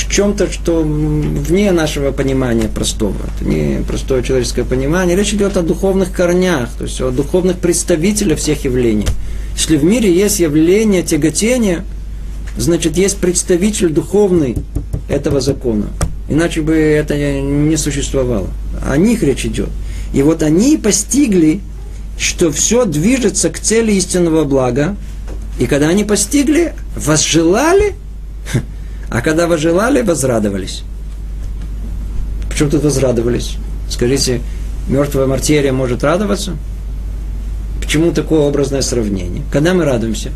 чем-то, что вне нашего понимания простого. Это не простое человеческое понимание. Речь идет о духовных корнях, то есть о духовных представителях всех явлений. Если в мире есть явление тяготения, значит, есть представитель духовный этого закона. Иначе бы это не существовало. О них речь идет. И вот они постигли что все движется к цели истинного блага. И когда они постигли, возжелали, *laughs* а когда возжелали, возрадовались. Почему тут возрадовались? Скажите, мертвая материя может радоваться? Почему такое образное сравнение? Когда мы радуемся?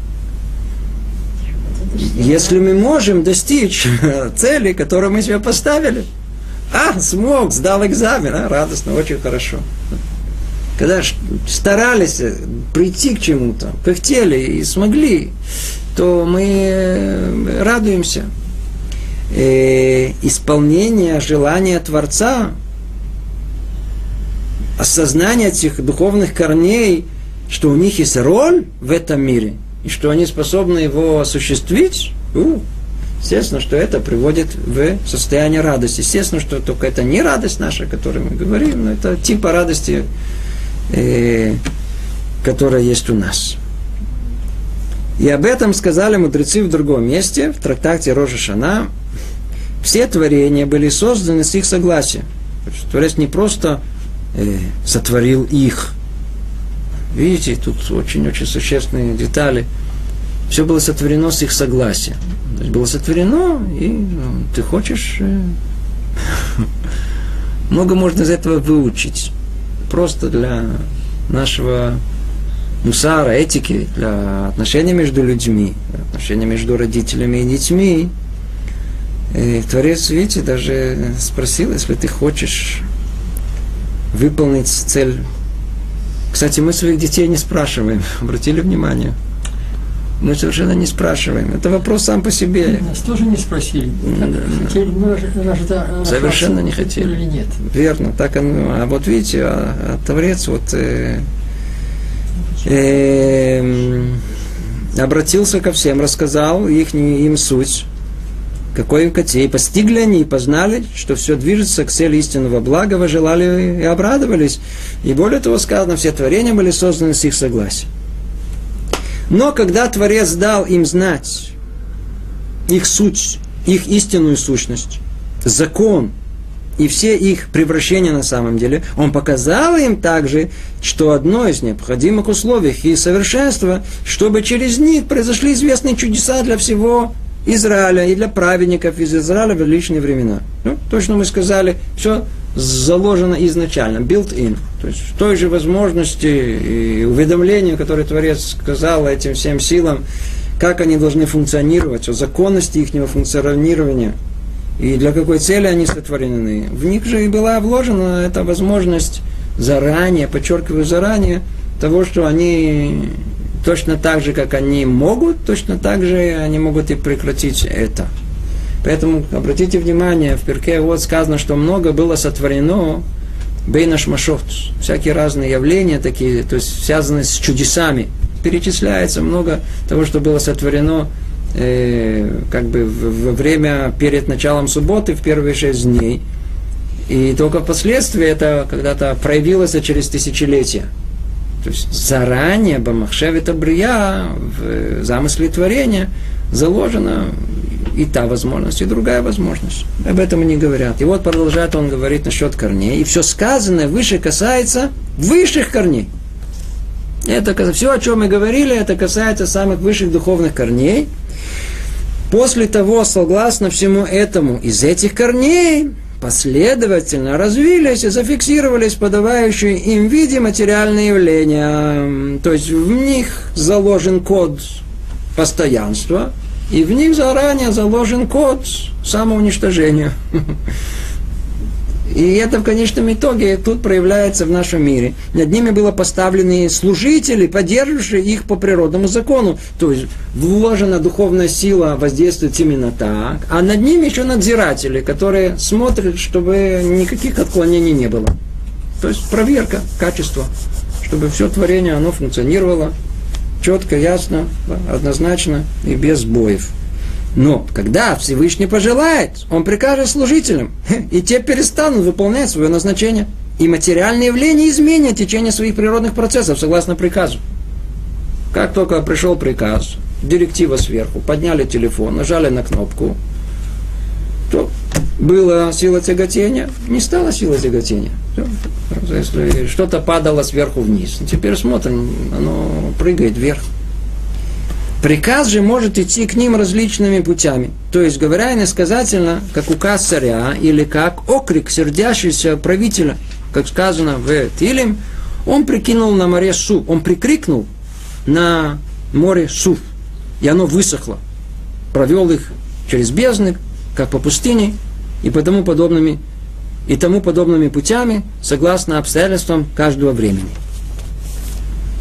Если мы можем достичь *laughs* цели, которую мы себе поставили. А, смог, сдал экзамен, а, радостно, очень хорошо когда старались прийти к чему-то, пыхтели и смогли, то мы э, радуемся. И э, исполнение желания Творца, осознание этих духовных корней, что у них есть роль в этом мире, и что они способны его осуществить, у, естественно, что это приводит в состояние радости. Естественно, что только это не радость наша, о которой мы говорим, но это типа радости, э, которая есть у нас. И об этом сказали мудрецы в другом месте, в трактате Рожа Шана. Все творения были созданы с их согласия. Творец не просто э, сотворил их. Видите, тут очень-очень существенные детали. Все было сотворено с их согласия. То есть было сотворено, и ну, ты хочешь... Э, *laughs* много можно из этого выучить просто для нашего мусара, этики, для отношений между людьми, отношений между родителями и детьми. И Творец, видите, даже спросил, если ты хочешь выполнить цель. Кстати, мы своих детей не спрашиваем, *laughs* обратили внимание – мы совершенно не спрашиваем. Это вопрос сам по себе. Нас тоже не спросили. хотели, мы совершенно не хотели. Или нет. Верно, так оно. А вот видите, а, а Творец вот э, э, обратился ко всем, рассказал их, им суть, какой им котей. Постигли они и познали, что все движется к цели истинного блага, вы желали и обрадовались. И более того сказано, все творения были созданы с их согласия. Но когда Творец дал им знать их суть, их истинную сущность, закон и все их превращения на самом деле, он показал им также, что одно из необходимых условий и совершенства, чтобы через них произошли известные чудеса для всего Израиля и для праведников из Израиля в различные времена. Ну, точно мы сказали, все заложено изначально, built-in. То есть в той же возможности и уведомлению, которое Творец сказал этим всем силам, как они должны функционировать, о законности их функционирования и для какой цели они сотворены. В них же и была вложена эта возможность заранее, подчеркиваю заранее, того, что они точно так же, как они могут, точно так же они могут и прекратить это. Поэтому обратите внимание, в перке вот сказано, что много было сотворено бейнаш машот, всякие разные явления такие, то есть связанные с чудесами. Перечисляется много того, что было сотворено э, как бы во время перед началом субботы, в первые шесть дней. И только впоследствии это когда-то проявилось через тысячелетия. То есть заранее Бамахшевит Брия в замысле творения заложено и та возможность, и другая возможность. Об этом не говорят. И вот продолжает он говорить насчет корней. И все сказанное выше касается высших корней. Это все, о чем мы говорили, это касается самых высших духовных корней. После того, согласно всему этому, из этих корней последовательно развились и зафиксировались подавающие им в виде материальные явления. То есть в них заложен код постоянства, и в них заранее заложен код самоуничтожения. И это в конечном итоге тут проявляется в нашем мире. Над ними было поставлены служители, поддерживающие их по природному закону. То есть вложена духовная сила воздействует именно так. А над ними еще надзиратели, которые смотрят, чтобы никаких отклонений не было. То есть проверка качества, чтобы все творение оно функционировало четко, ясно, однозначно и без боев. Но когда Всевышний пожелает, он прикажет служителям, *laughs* и те перестанут выполнять свое назначение. И материальные явления изменят течение своих природных процессов согласно приказу. Как только пришел приказ, директива сверху, подняли телефон, нажали на кнопку, то была сила тяготения, не стала сила тяготения. Если что-то падало сверху вниз, теперь смотрим, оно прыгает вверх. Приказ же может идти к ним различными путями. То есть, говоря иносказательно, как указ царя или как окрик сердящегося правителя, как сказано в Тилим, он прикинул на море Суф, он прикрикнул на море Суф, и оно высохло. Провел их через бездны, как по пустыне, и по тому подобными, и тому подобными путями, согласно обстоятельствам каждого времени.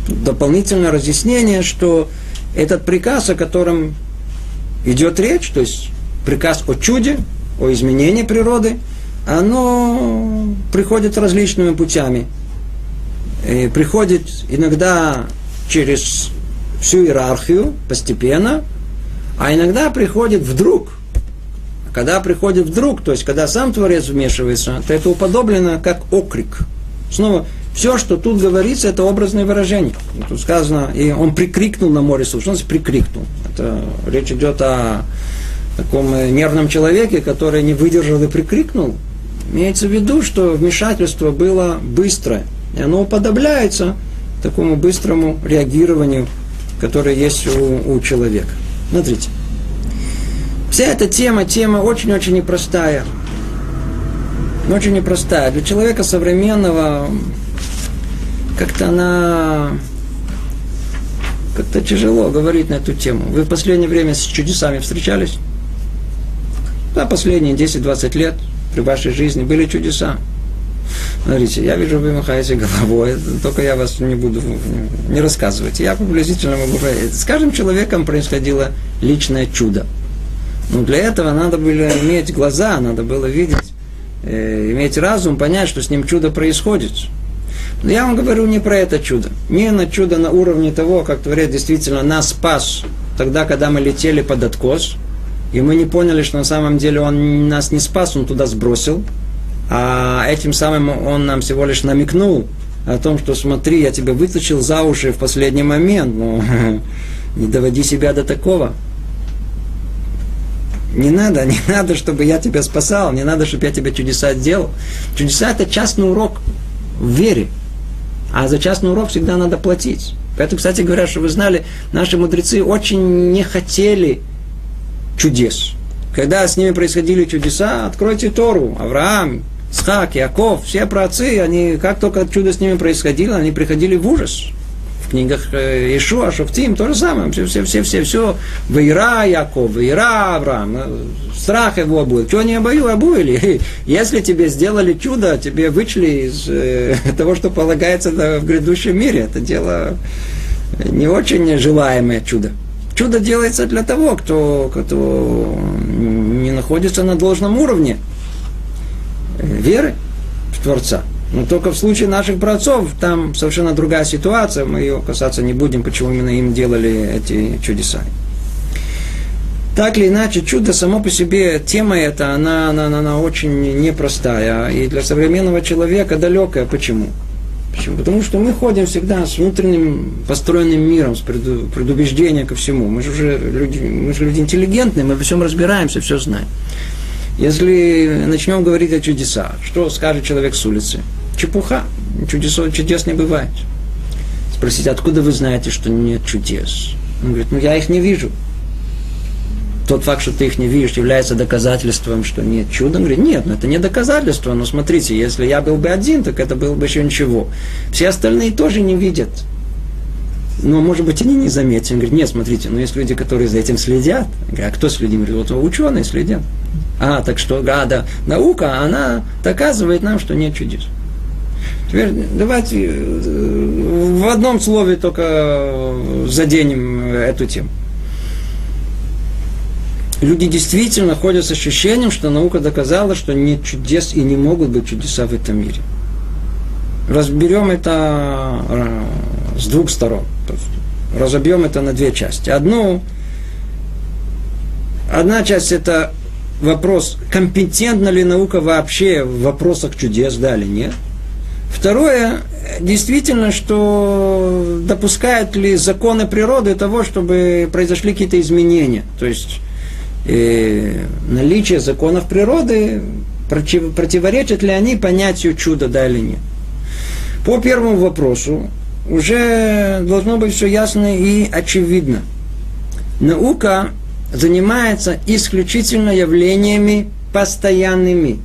Дополнительное разъяснение, что этот приказ, о котором идет речь, то есть приказ о чуде, о изменении природы, оно приходит различными путями. И приходит иногда через всю иерархию, постепенно, а иногда приходит вдруг. Когда приходит вдруг, то есть когда сам Творец вмешивается, то это уподоблено как окрик. Снова все, что тут говорится, это образное выражение. Тут сказано, и он прикрикнул на море суш. Значит прикрикнул? Это речь идет о таком нервном человеке, который не выдержал и прикрикнул. Имеется в виду, что вмешательство было быстрое. И оно уподобляется такому быстрому реагированию, которое есть у, у человека. Смотрите. Вся эта тема, тема очень-очень непростая. Очень непростая. Для человека современного как-то она как-то тяжело говорить на эту тему. Вы в последнее время с чудесами встречались? Да, последние 10-20 лет при вашей жизни были чудеса. Смотрите, я вижу, вы махаете головой, только я вас не буду не рассказывать. Я приблизительно могу. С каждым человеком происходило личное чудо. Но для этого надо было иметь глаза, надо было видеть, э, иметь разум, понять, что с ним чудо происходит. Но я вам говорю не про это чудо. Не на чудо на уровне того, как Творец действительно нас спас тогда, когда мы летели под откос, и мы не поняли, что на самом деле Он нас не спас, Он туда сбросил, а этим самым Он нам всего лишь намекнул о том, что смотри, я тебя вытащил за уши в последний момент, но *laughs* не доводи себя до такого. Не надо, *laughs* не надо, чтобы я тебя спасал, не надо, чтобы я тебя чудеса делал. Чудеса – это частный урок в вере. А за частный урок всегда надо платить. Поэтому, кстати говоря, что вы знали, наши мудрецы очень не хотели чудес. Когда с ними происходили чудеса, откройте Тору, Авраам, Схак, Яков, все праотцы, они, как только чудо с ними происходило, они приходили в ужас в книгах э, Ишуа, Шофтим, то же самое, все, все, все, все, все, Вейра Яков, Вейра Авраам, э, страх его будет. Что не обою, обуили. *laughs* Если тебе сделали чудо, тебе вычли из э, *laughs* того, что полагается в грядущем мире, это дело не очень желаемое чудо. Чудо делается для того, кто, кто не находится на должном уровне веры в Творца. Но только в случае наших праотцов там совершенно другая ситуация, мы ее касаться не будем, почему именно им делали эти чудеса. Так или иначе, чудо само по себе, тема эта, она, она, она очень непростая и для современного человека далекая. Почему? Почему? Потому что мы ходим всегда с внутренним построенным миром, с предубеждением ко всему. Мы же уже люди, мы же люди интеллигентные, мы во всем разбираемся, все знаем. Если начнем говорить о чудесах, что скажет человек с улицы? Чепуха, чудес, чудес не бывает. Спросить, откуда вы знаете, что нет чудес? Он говорит, ну я их не вижу тот факт, что ты их не видишь, является доказательством, что нет чуда? Он говорит, нет, ну это не доказательство, но смотрите, если я был бы один, так это было бы еще ничего. Все остальные тоже не видят. Но, может быть, они не заметят. Он говорит, нет, смотрите, но есть люди, которые за этим следят. говорю, а кто следит? Говорит, вот ученые следят. А, так что, а, да, наука, она доказывает нам, что нет чудес. Теперь давайте э, в одном слове только заденем эту тему люди действительно ходят с ощущением, что наука доказала, что нет чудес и не могут быть чудеса в этом мире. Разберем это э, с двух сторон. Разобьем это на две части. Одну, одна часть это вопрос, компетентна ли наука вообще в вопросах чудес, да или нет. Второе, действительно, что допускают ли законы природы того, чтобы произошли какие-то изменения. То есть э, наличие законов природы, против, противоречат ли они понятию чуда, да или нет. По первому вопросу уже должно быть все ясно и очевидно. Наука занимается исключительно явлениями постоянными.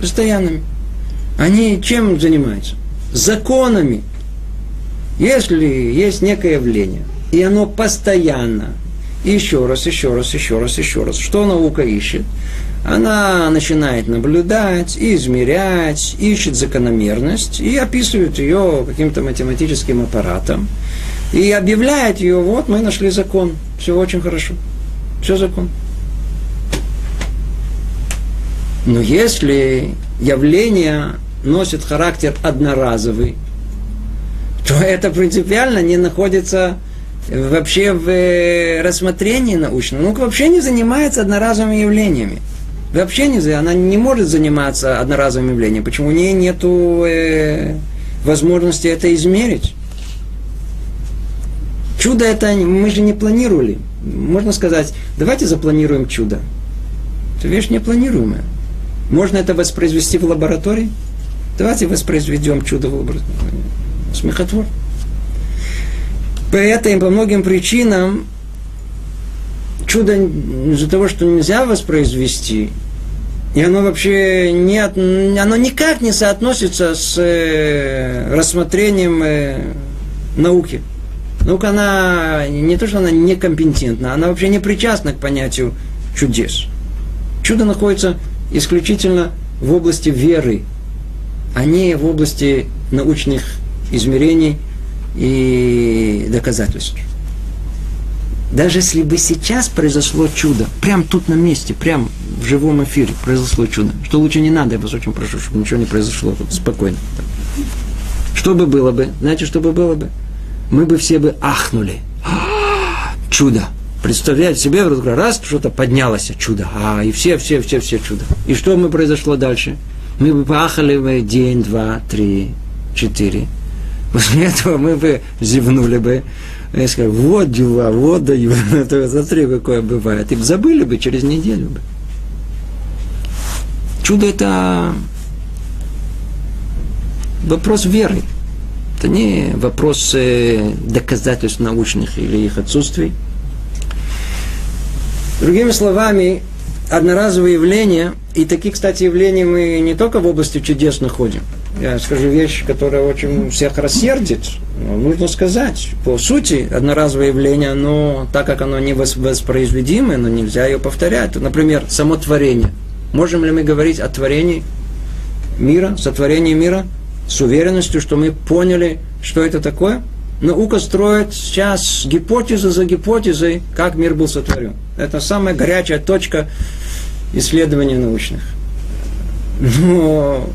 Постоянными. Они чем занимаются? Законами. Если есть некое явление, и оно постоянно, и еще раз, еще раз, еще раз, еще раз. Что наука ищет? Она начинает наблюдать, измерять, ищет закономерность и описывает ее каким-то математическим аппаратом. И объявляет ее, вот мы нашли закон. Все очень хорошо. Все закон. Но если явление носит характер одноразовый, то это принципиально не находится вообще в э, рассмотрении научном, наука вообще не занимается одноразовыми явлениями. Вообще не, она не может заниматься одноразовым явлением. Почему у нее нет э, возможности это измерить? Чудо это мы же не планировали. Можно сказать, давайте запланируем чудо. Это вещь непланируемая. Можно это воспроизвести в лаборатории? Давайте воспроизведем чудо в лаборатории. Смехотвор. По этой, по многим причинам чудо из-за того, что нельзя воспроизвести, и оно вообще не, оно никак не соотносится с э, рассмотрением э, науки. Наука, она не то, что она некомпетентна, она вообще не причастна к понятию чудес. Чудо находится исключительно в области веры, а не в области научных измерений – и доказательств. Даже если бы сейчас произошло чудо, прям тут на месте, прям в живом эфире произошло чудо, что лучше не надо, я вас очень прошу, чтобы ничего не произошло, спокойно. Что бы было бы? Знаете, что бы было бы? Мы бы все бы ахнули. Чудо! Представляете себе, вдруг раз что-то поднялось, чудо. А, и все, все, все, все чудо. И что мы произошло дальше? Мы бы поахали бы день, два, три, четыре. После этого мы бы зевнули бы, и сказали, вот дела, вот даю, *laughs* смотри, какое бывает. И забыли бы через неделю бы. Чудо это вопрос веры. Это не вопрос э, доказательств научных или их отсутствий. Другими словами, одноразовые явления, и такие, кстати, явления мы не только в области чудес находим – я скажу вещь, которая очень всех рассердит. Но нужно сказать, по сути, одноразовое явление, но так как оно не воспроизведимое, но нельзя ее повторять. Например, само творение. Можем ли мы говорить о творении мира, сотворении мира с уверенностью, что мы поняли, что это такое? наука строит сейчас гипотезы за гипотезой, как мир был сотворен. Это самая горячая точка исследований научных. Но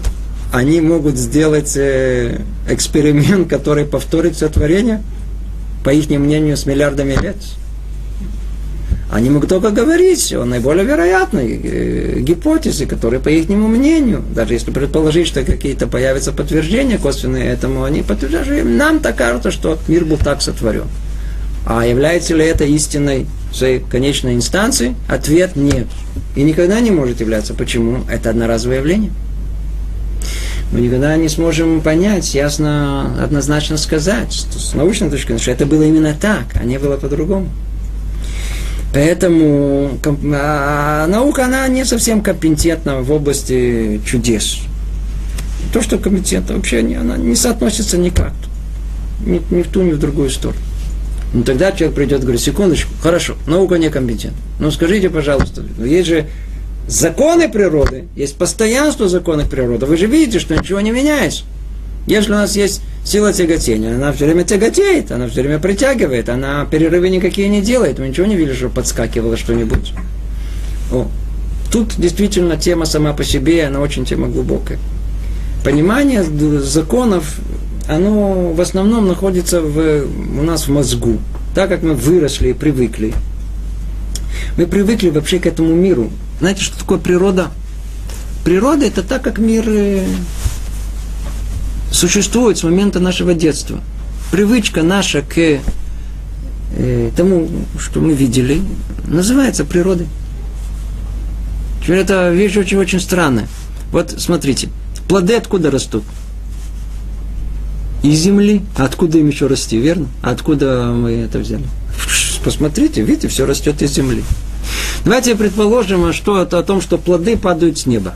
они могут сделать э, эксперимент, который повторит сотворение, по их мнению, с миллиардами лет. Они могут только говорить о наиболее вероятной э, гипотезе, которая, по их мнению, даже если предположить, что какие-то появятся подтверждения косвенные этому, они подтверждают, нам так кажется, что мир был так сотворен. А является ли это истиной своей конечной инстанции? Ответ нет. И никогда не может являться. Почему? Это одноразовое явление. Мы никогда не сможем понять, ясно, однозначно сказать, что с научной точки зрения, что это было именно так, а не было по-другому. Поэтому а, наука, она не совсем компетентна в области чудес. То, что компетентна, вообще она не соотносится никак. Ни, ни в ту, ни в другую сторону. Ну тогда человек придет и говорит, секундочку, хорошо, наука не компетентна. Ну скажите, пожалуйста, но есть же законы природы, есть постоянство законов природы. Вы же видите, что ничего не меняется. Если у нас есть сила тяготения, она все время тяготеет, она все время притягивает, она перерывы никакие не делает. Мы ничего не видели, что подскакивало что-нибудь. О, тут действительно тема сама по себе, она очень тема глубокая. Понимание законов, оно в основном находится в, у нас в мозгу. Так как мы выросли и привыкли. Мы привыкли вообще к этому миру. Знаете, что такое природа? Природа это так, как мир э, существует с момента нашего детства. Привычка наша к э, тому, что мы видели, называется природой. Теперь это вещь очень-очень странная. Вот смотрите, плоды откуда растут? Из земли. А откуда им еще расти, верно? А откуда мы это взяли? Посмотрите, видите, все растет из земли. Давайте предположим, что это о том, что плоды падают с неба.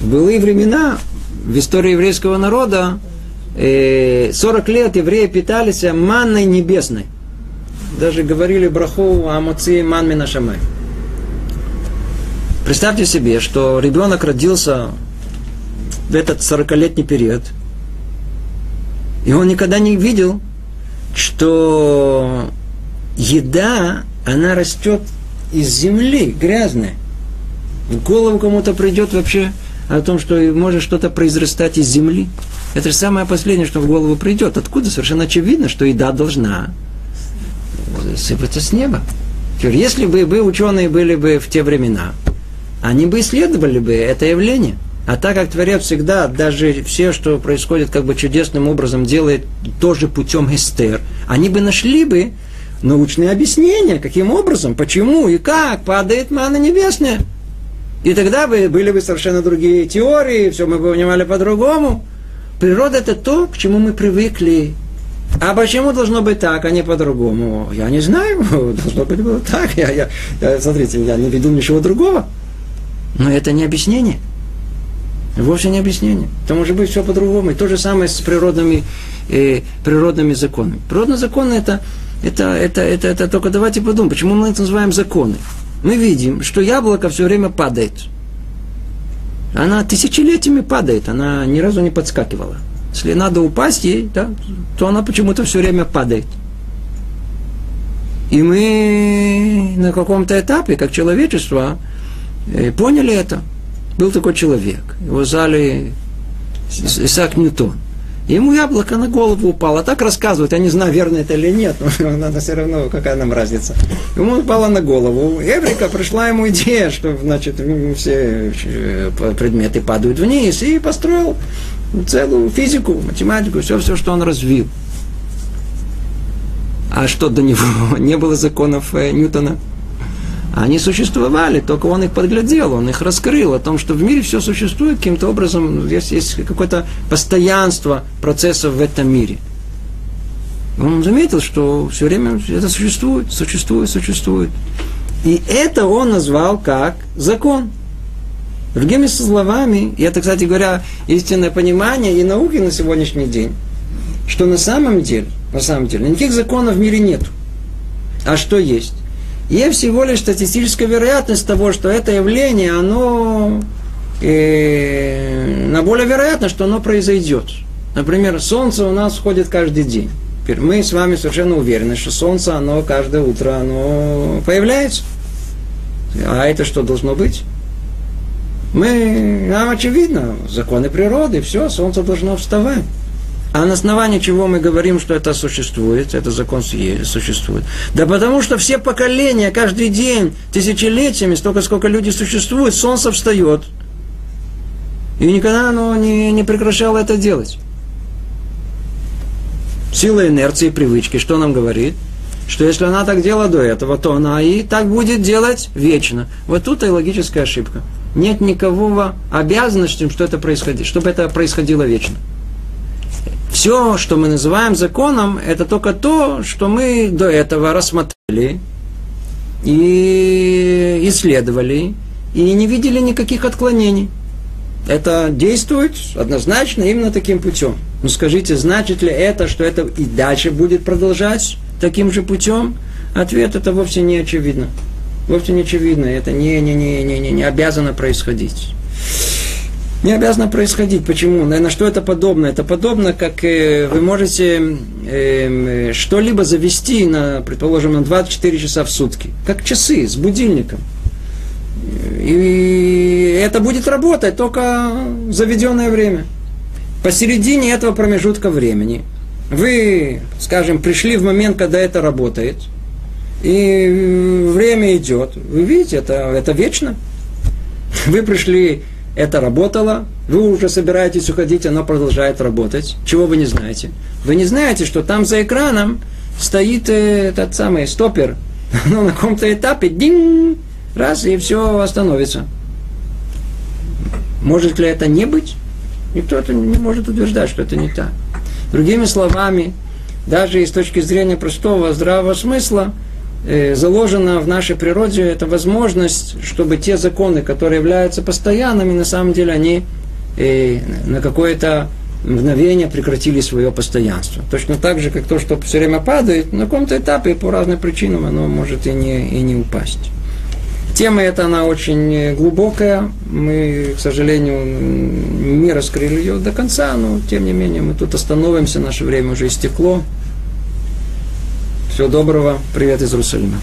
В былые времена в истории еврейского народа 40 э, лет евреи питались манной небесной. Даже говорили браху амоци ман минашамай. Представьте себе, что ребенок родился в этот 40-летний период, и он никогда не видел, что еда, она растет из земли, грязная. В голову кому-то придет вообще о том, что может что-то произрастать из земли. Это же самое последнее, что в голову придет. Откуда совершенно очевидно, что еда должна сыпаться с неба. Если бы вы, ученые, были бы в те времена, они бы исследовали бы это явление. А так как Творец всегда, даже все, что происходит как бы чудесным образом, делает тоже путем эстер, они бы нашли бы научные объяснения, каким образом, почему и как падает мана небесная. И тогда бы были бы совершенно другие теории, все мы бы понимали по-другому. Природа это то, к чему мы привыкли. А почему должно быть так, а не по-другому? Я не знаю, *laughs* должно быть было так. Я, я, я, смотрите, я не видел ничего другого. Но это не объяснение. Вовсе не объяснение. Это может быть все по-другому. И то же самое с природными, э, природными законами. Природные законы это, это, это, это, это только давайте подумаем, почему мы это называем законы мы видим, что яблоко все время падает. Она тысячелетиями падает, она ни разу не подскакивала. Если надо упасть ей, да, то она почему-то все время падает. И мы на каком-то этапе, как человечество, э, поняли это. Был такой человек, его звали Исаак Ньютон. Ему яблоко на голову упало. Так рассказывают, я не знаю, верно это или нет, но *laughs* надо все равно, какая нам разница. Ему упало на голову. Эврика пришла ему идея, что, значит, все э, предметы падают вниз, и построил целую физику, математику, все, все, что он развил. А что до него? *laughs* Не было законов э, Ньютона? Они существовали, только он их подглядел, он их раскрыл, о том, что в мире все существует каким-то образом, есть, есть какое-то постоянство процессов в этом мире. Он заметил, что все время это существует, существует, существует. И это он назвал как закон. Другими словами, и это, кстати говоря, истинное понимание и науки на сегодняшний день, что на самом деле, на самом деле, никаких законов в мире нет. А что есть? Есть всего лишь статистическая вероятность того, что это явление, оно э, на более вероятно, что оно произойдет. Например, солнце у нас входит каждый день. Теперь мы с вами совершенно уверены, что солнце, оно каждое утро, оно появляется. А это что должно быть? Мы, нам очевидно, законы природы, все, солнце должно вставать. А на основании чего мы говорим, что это существует, это закон существует? Да потому что все поколения, каждый день, тысячелетиями, столько, сколько люди существуют, солнце встает. И никогда оно не, не прекращало это делать. Сила инерции, привычки, что нам говорит? Что если она так делала до этого, то она и так будет делать вечно. Вот тут и логическая ошибка. Нет никакого обязанности, что это происходит, чтобы это происходило вечно. Все, что мы называем законом, это только то, что мы до этого рассмотрели и исследовали, и не видели никаких отклонений. Это действует однозначно именно таким путем. Но скажите, значит ли это, что это и дальше будет продолжать таким же путем? Ответ это вовсе не очевидно. Вовсе не очевидно. Это не, не, не, не, не, не обязано происходить не обязано происходить. Почему? На что это подобно? Это подобно, как э, вы можете э, что-либо завести, на, предположим, на 24 часа в сутки, как часы с будильником. И это будет работать только заведенное время. Посередине этого промежутка времени вы, скажем, пришли в момент, когда это работает, и время идет. Вы видите, это, это вечно. Вы пришли это работало, вы уже собираетесь уходить, оно продолжает работать. Чего вы не знаете? Вы не знаете, что там за экраном стоит э, этот самый стопер. *laughs* Но на каком-то этапе динь, раз, и все остановится. Может ли это не быть? Никто это не может утверждать, что это не так. Другими словами, даже с точки зрения простого здравого смысла, заложена в нашей природе эта возможность, чтобы те законы, которые являются постоянными, на самом деле они э, на какое-то мгновение прекратили свое постоянство. Точно так же, как то, что все время падает, на каком-то этапе по разным причинам оно может и не, и не упасть. Тема эта, она очень глубокая. Мы, к сожалению, не раскрыли ее до конца, но, тем не менее, мы тут остановимся, наше время уже истекло. Всего доброго. Привет из Иерусалима.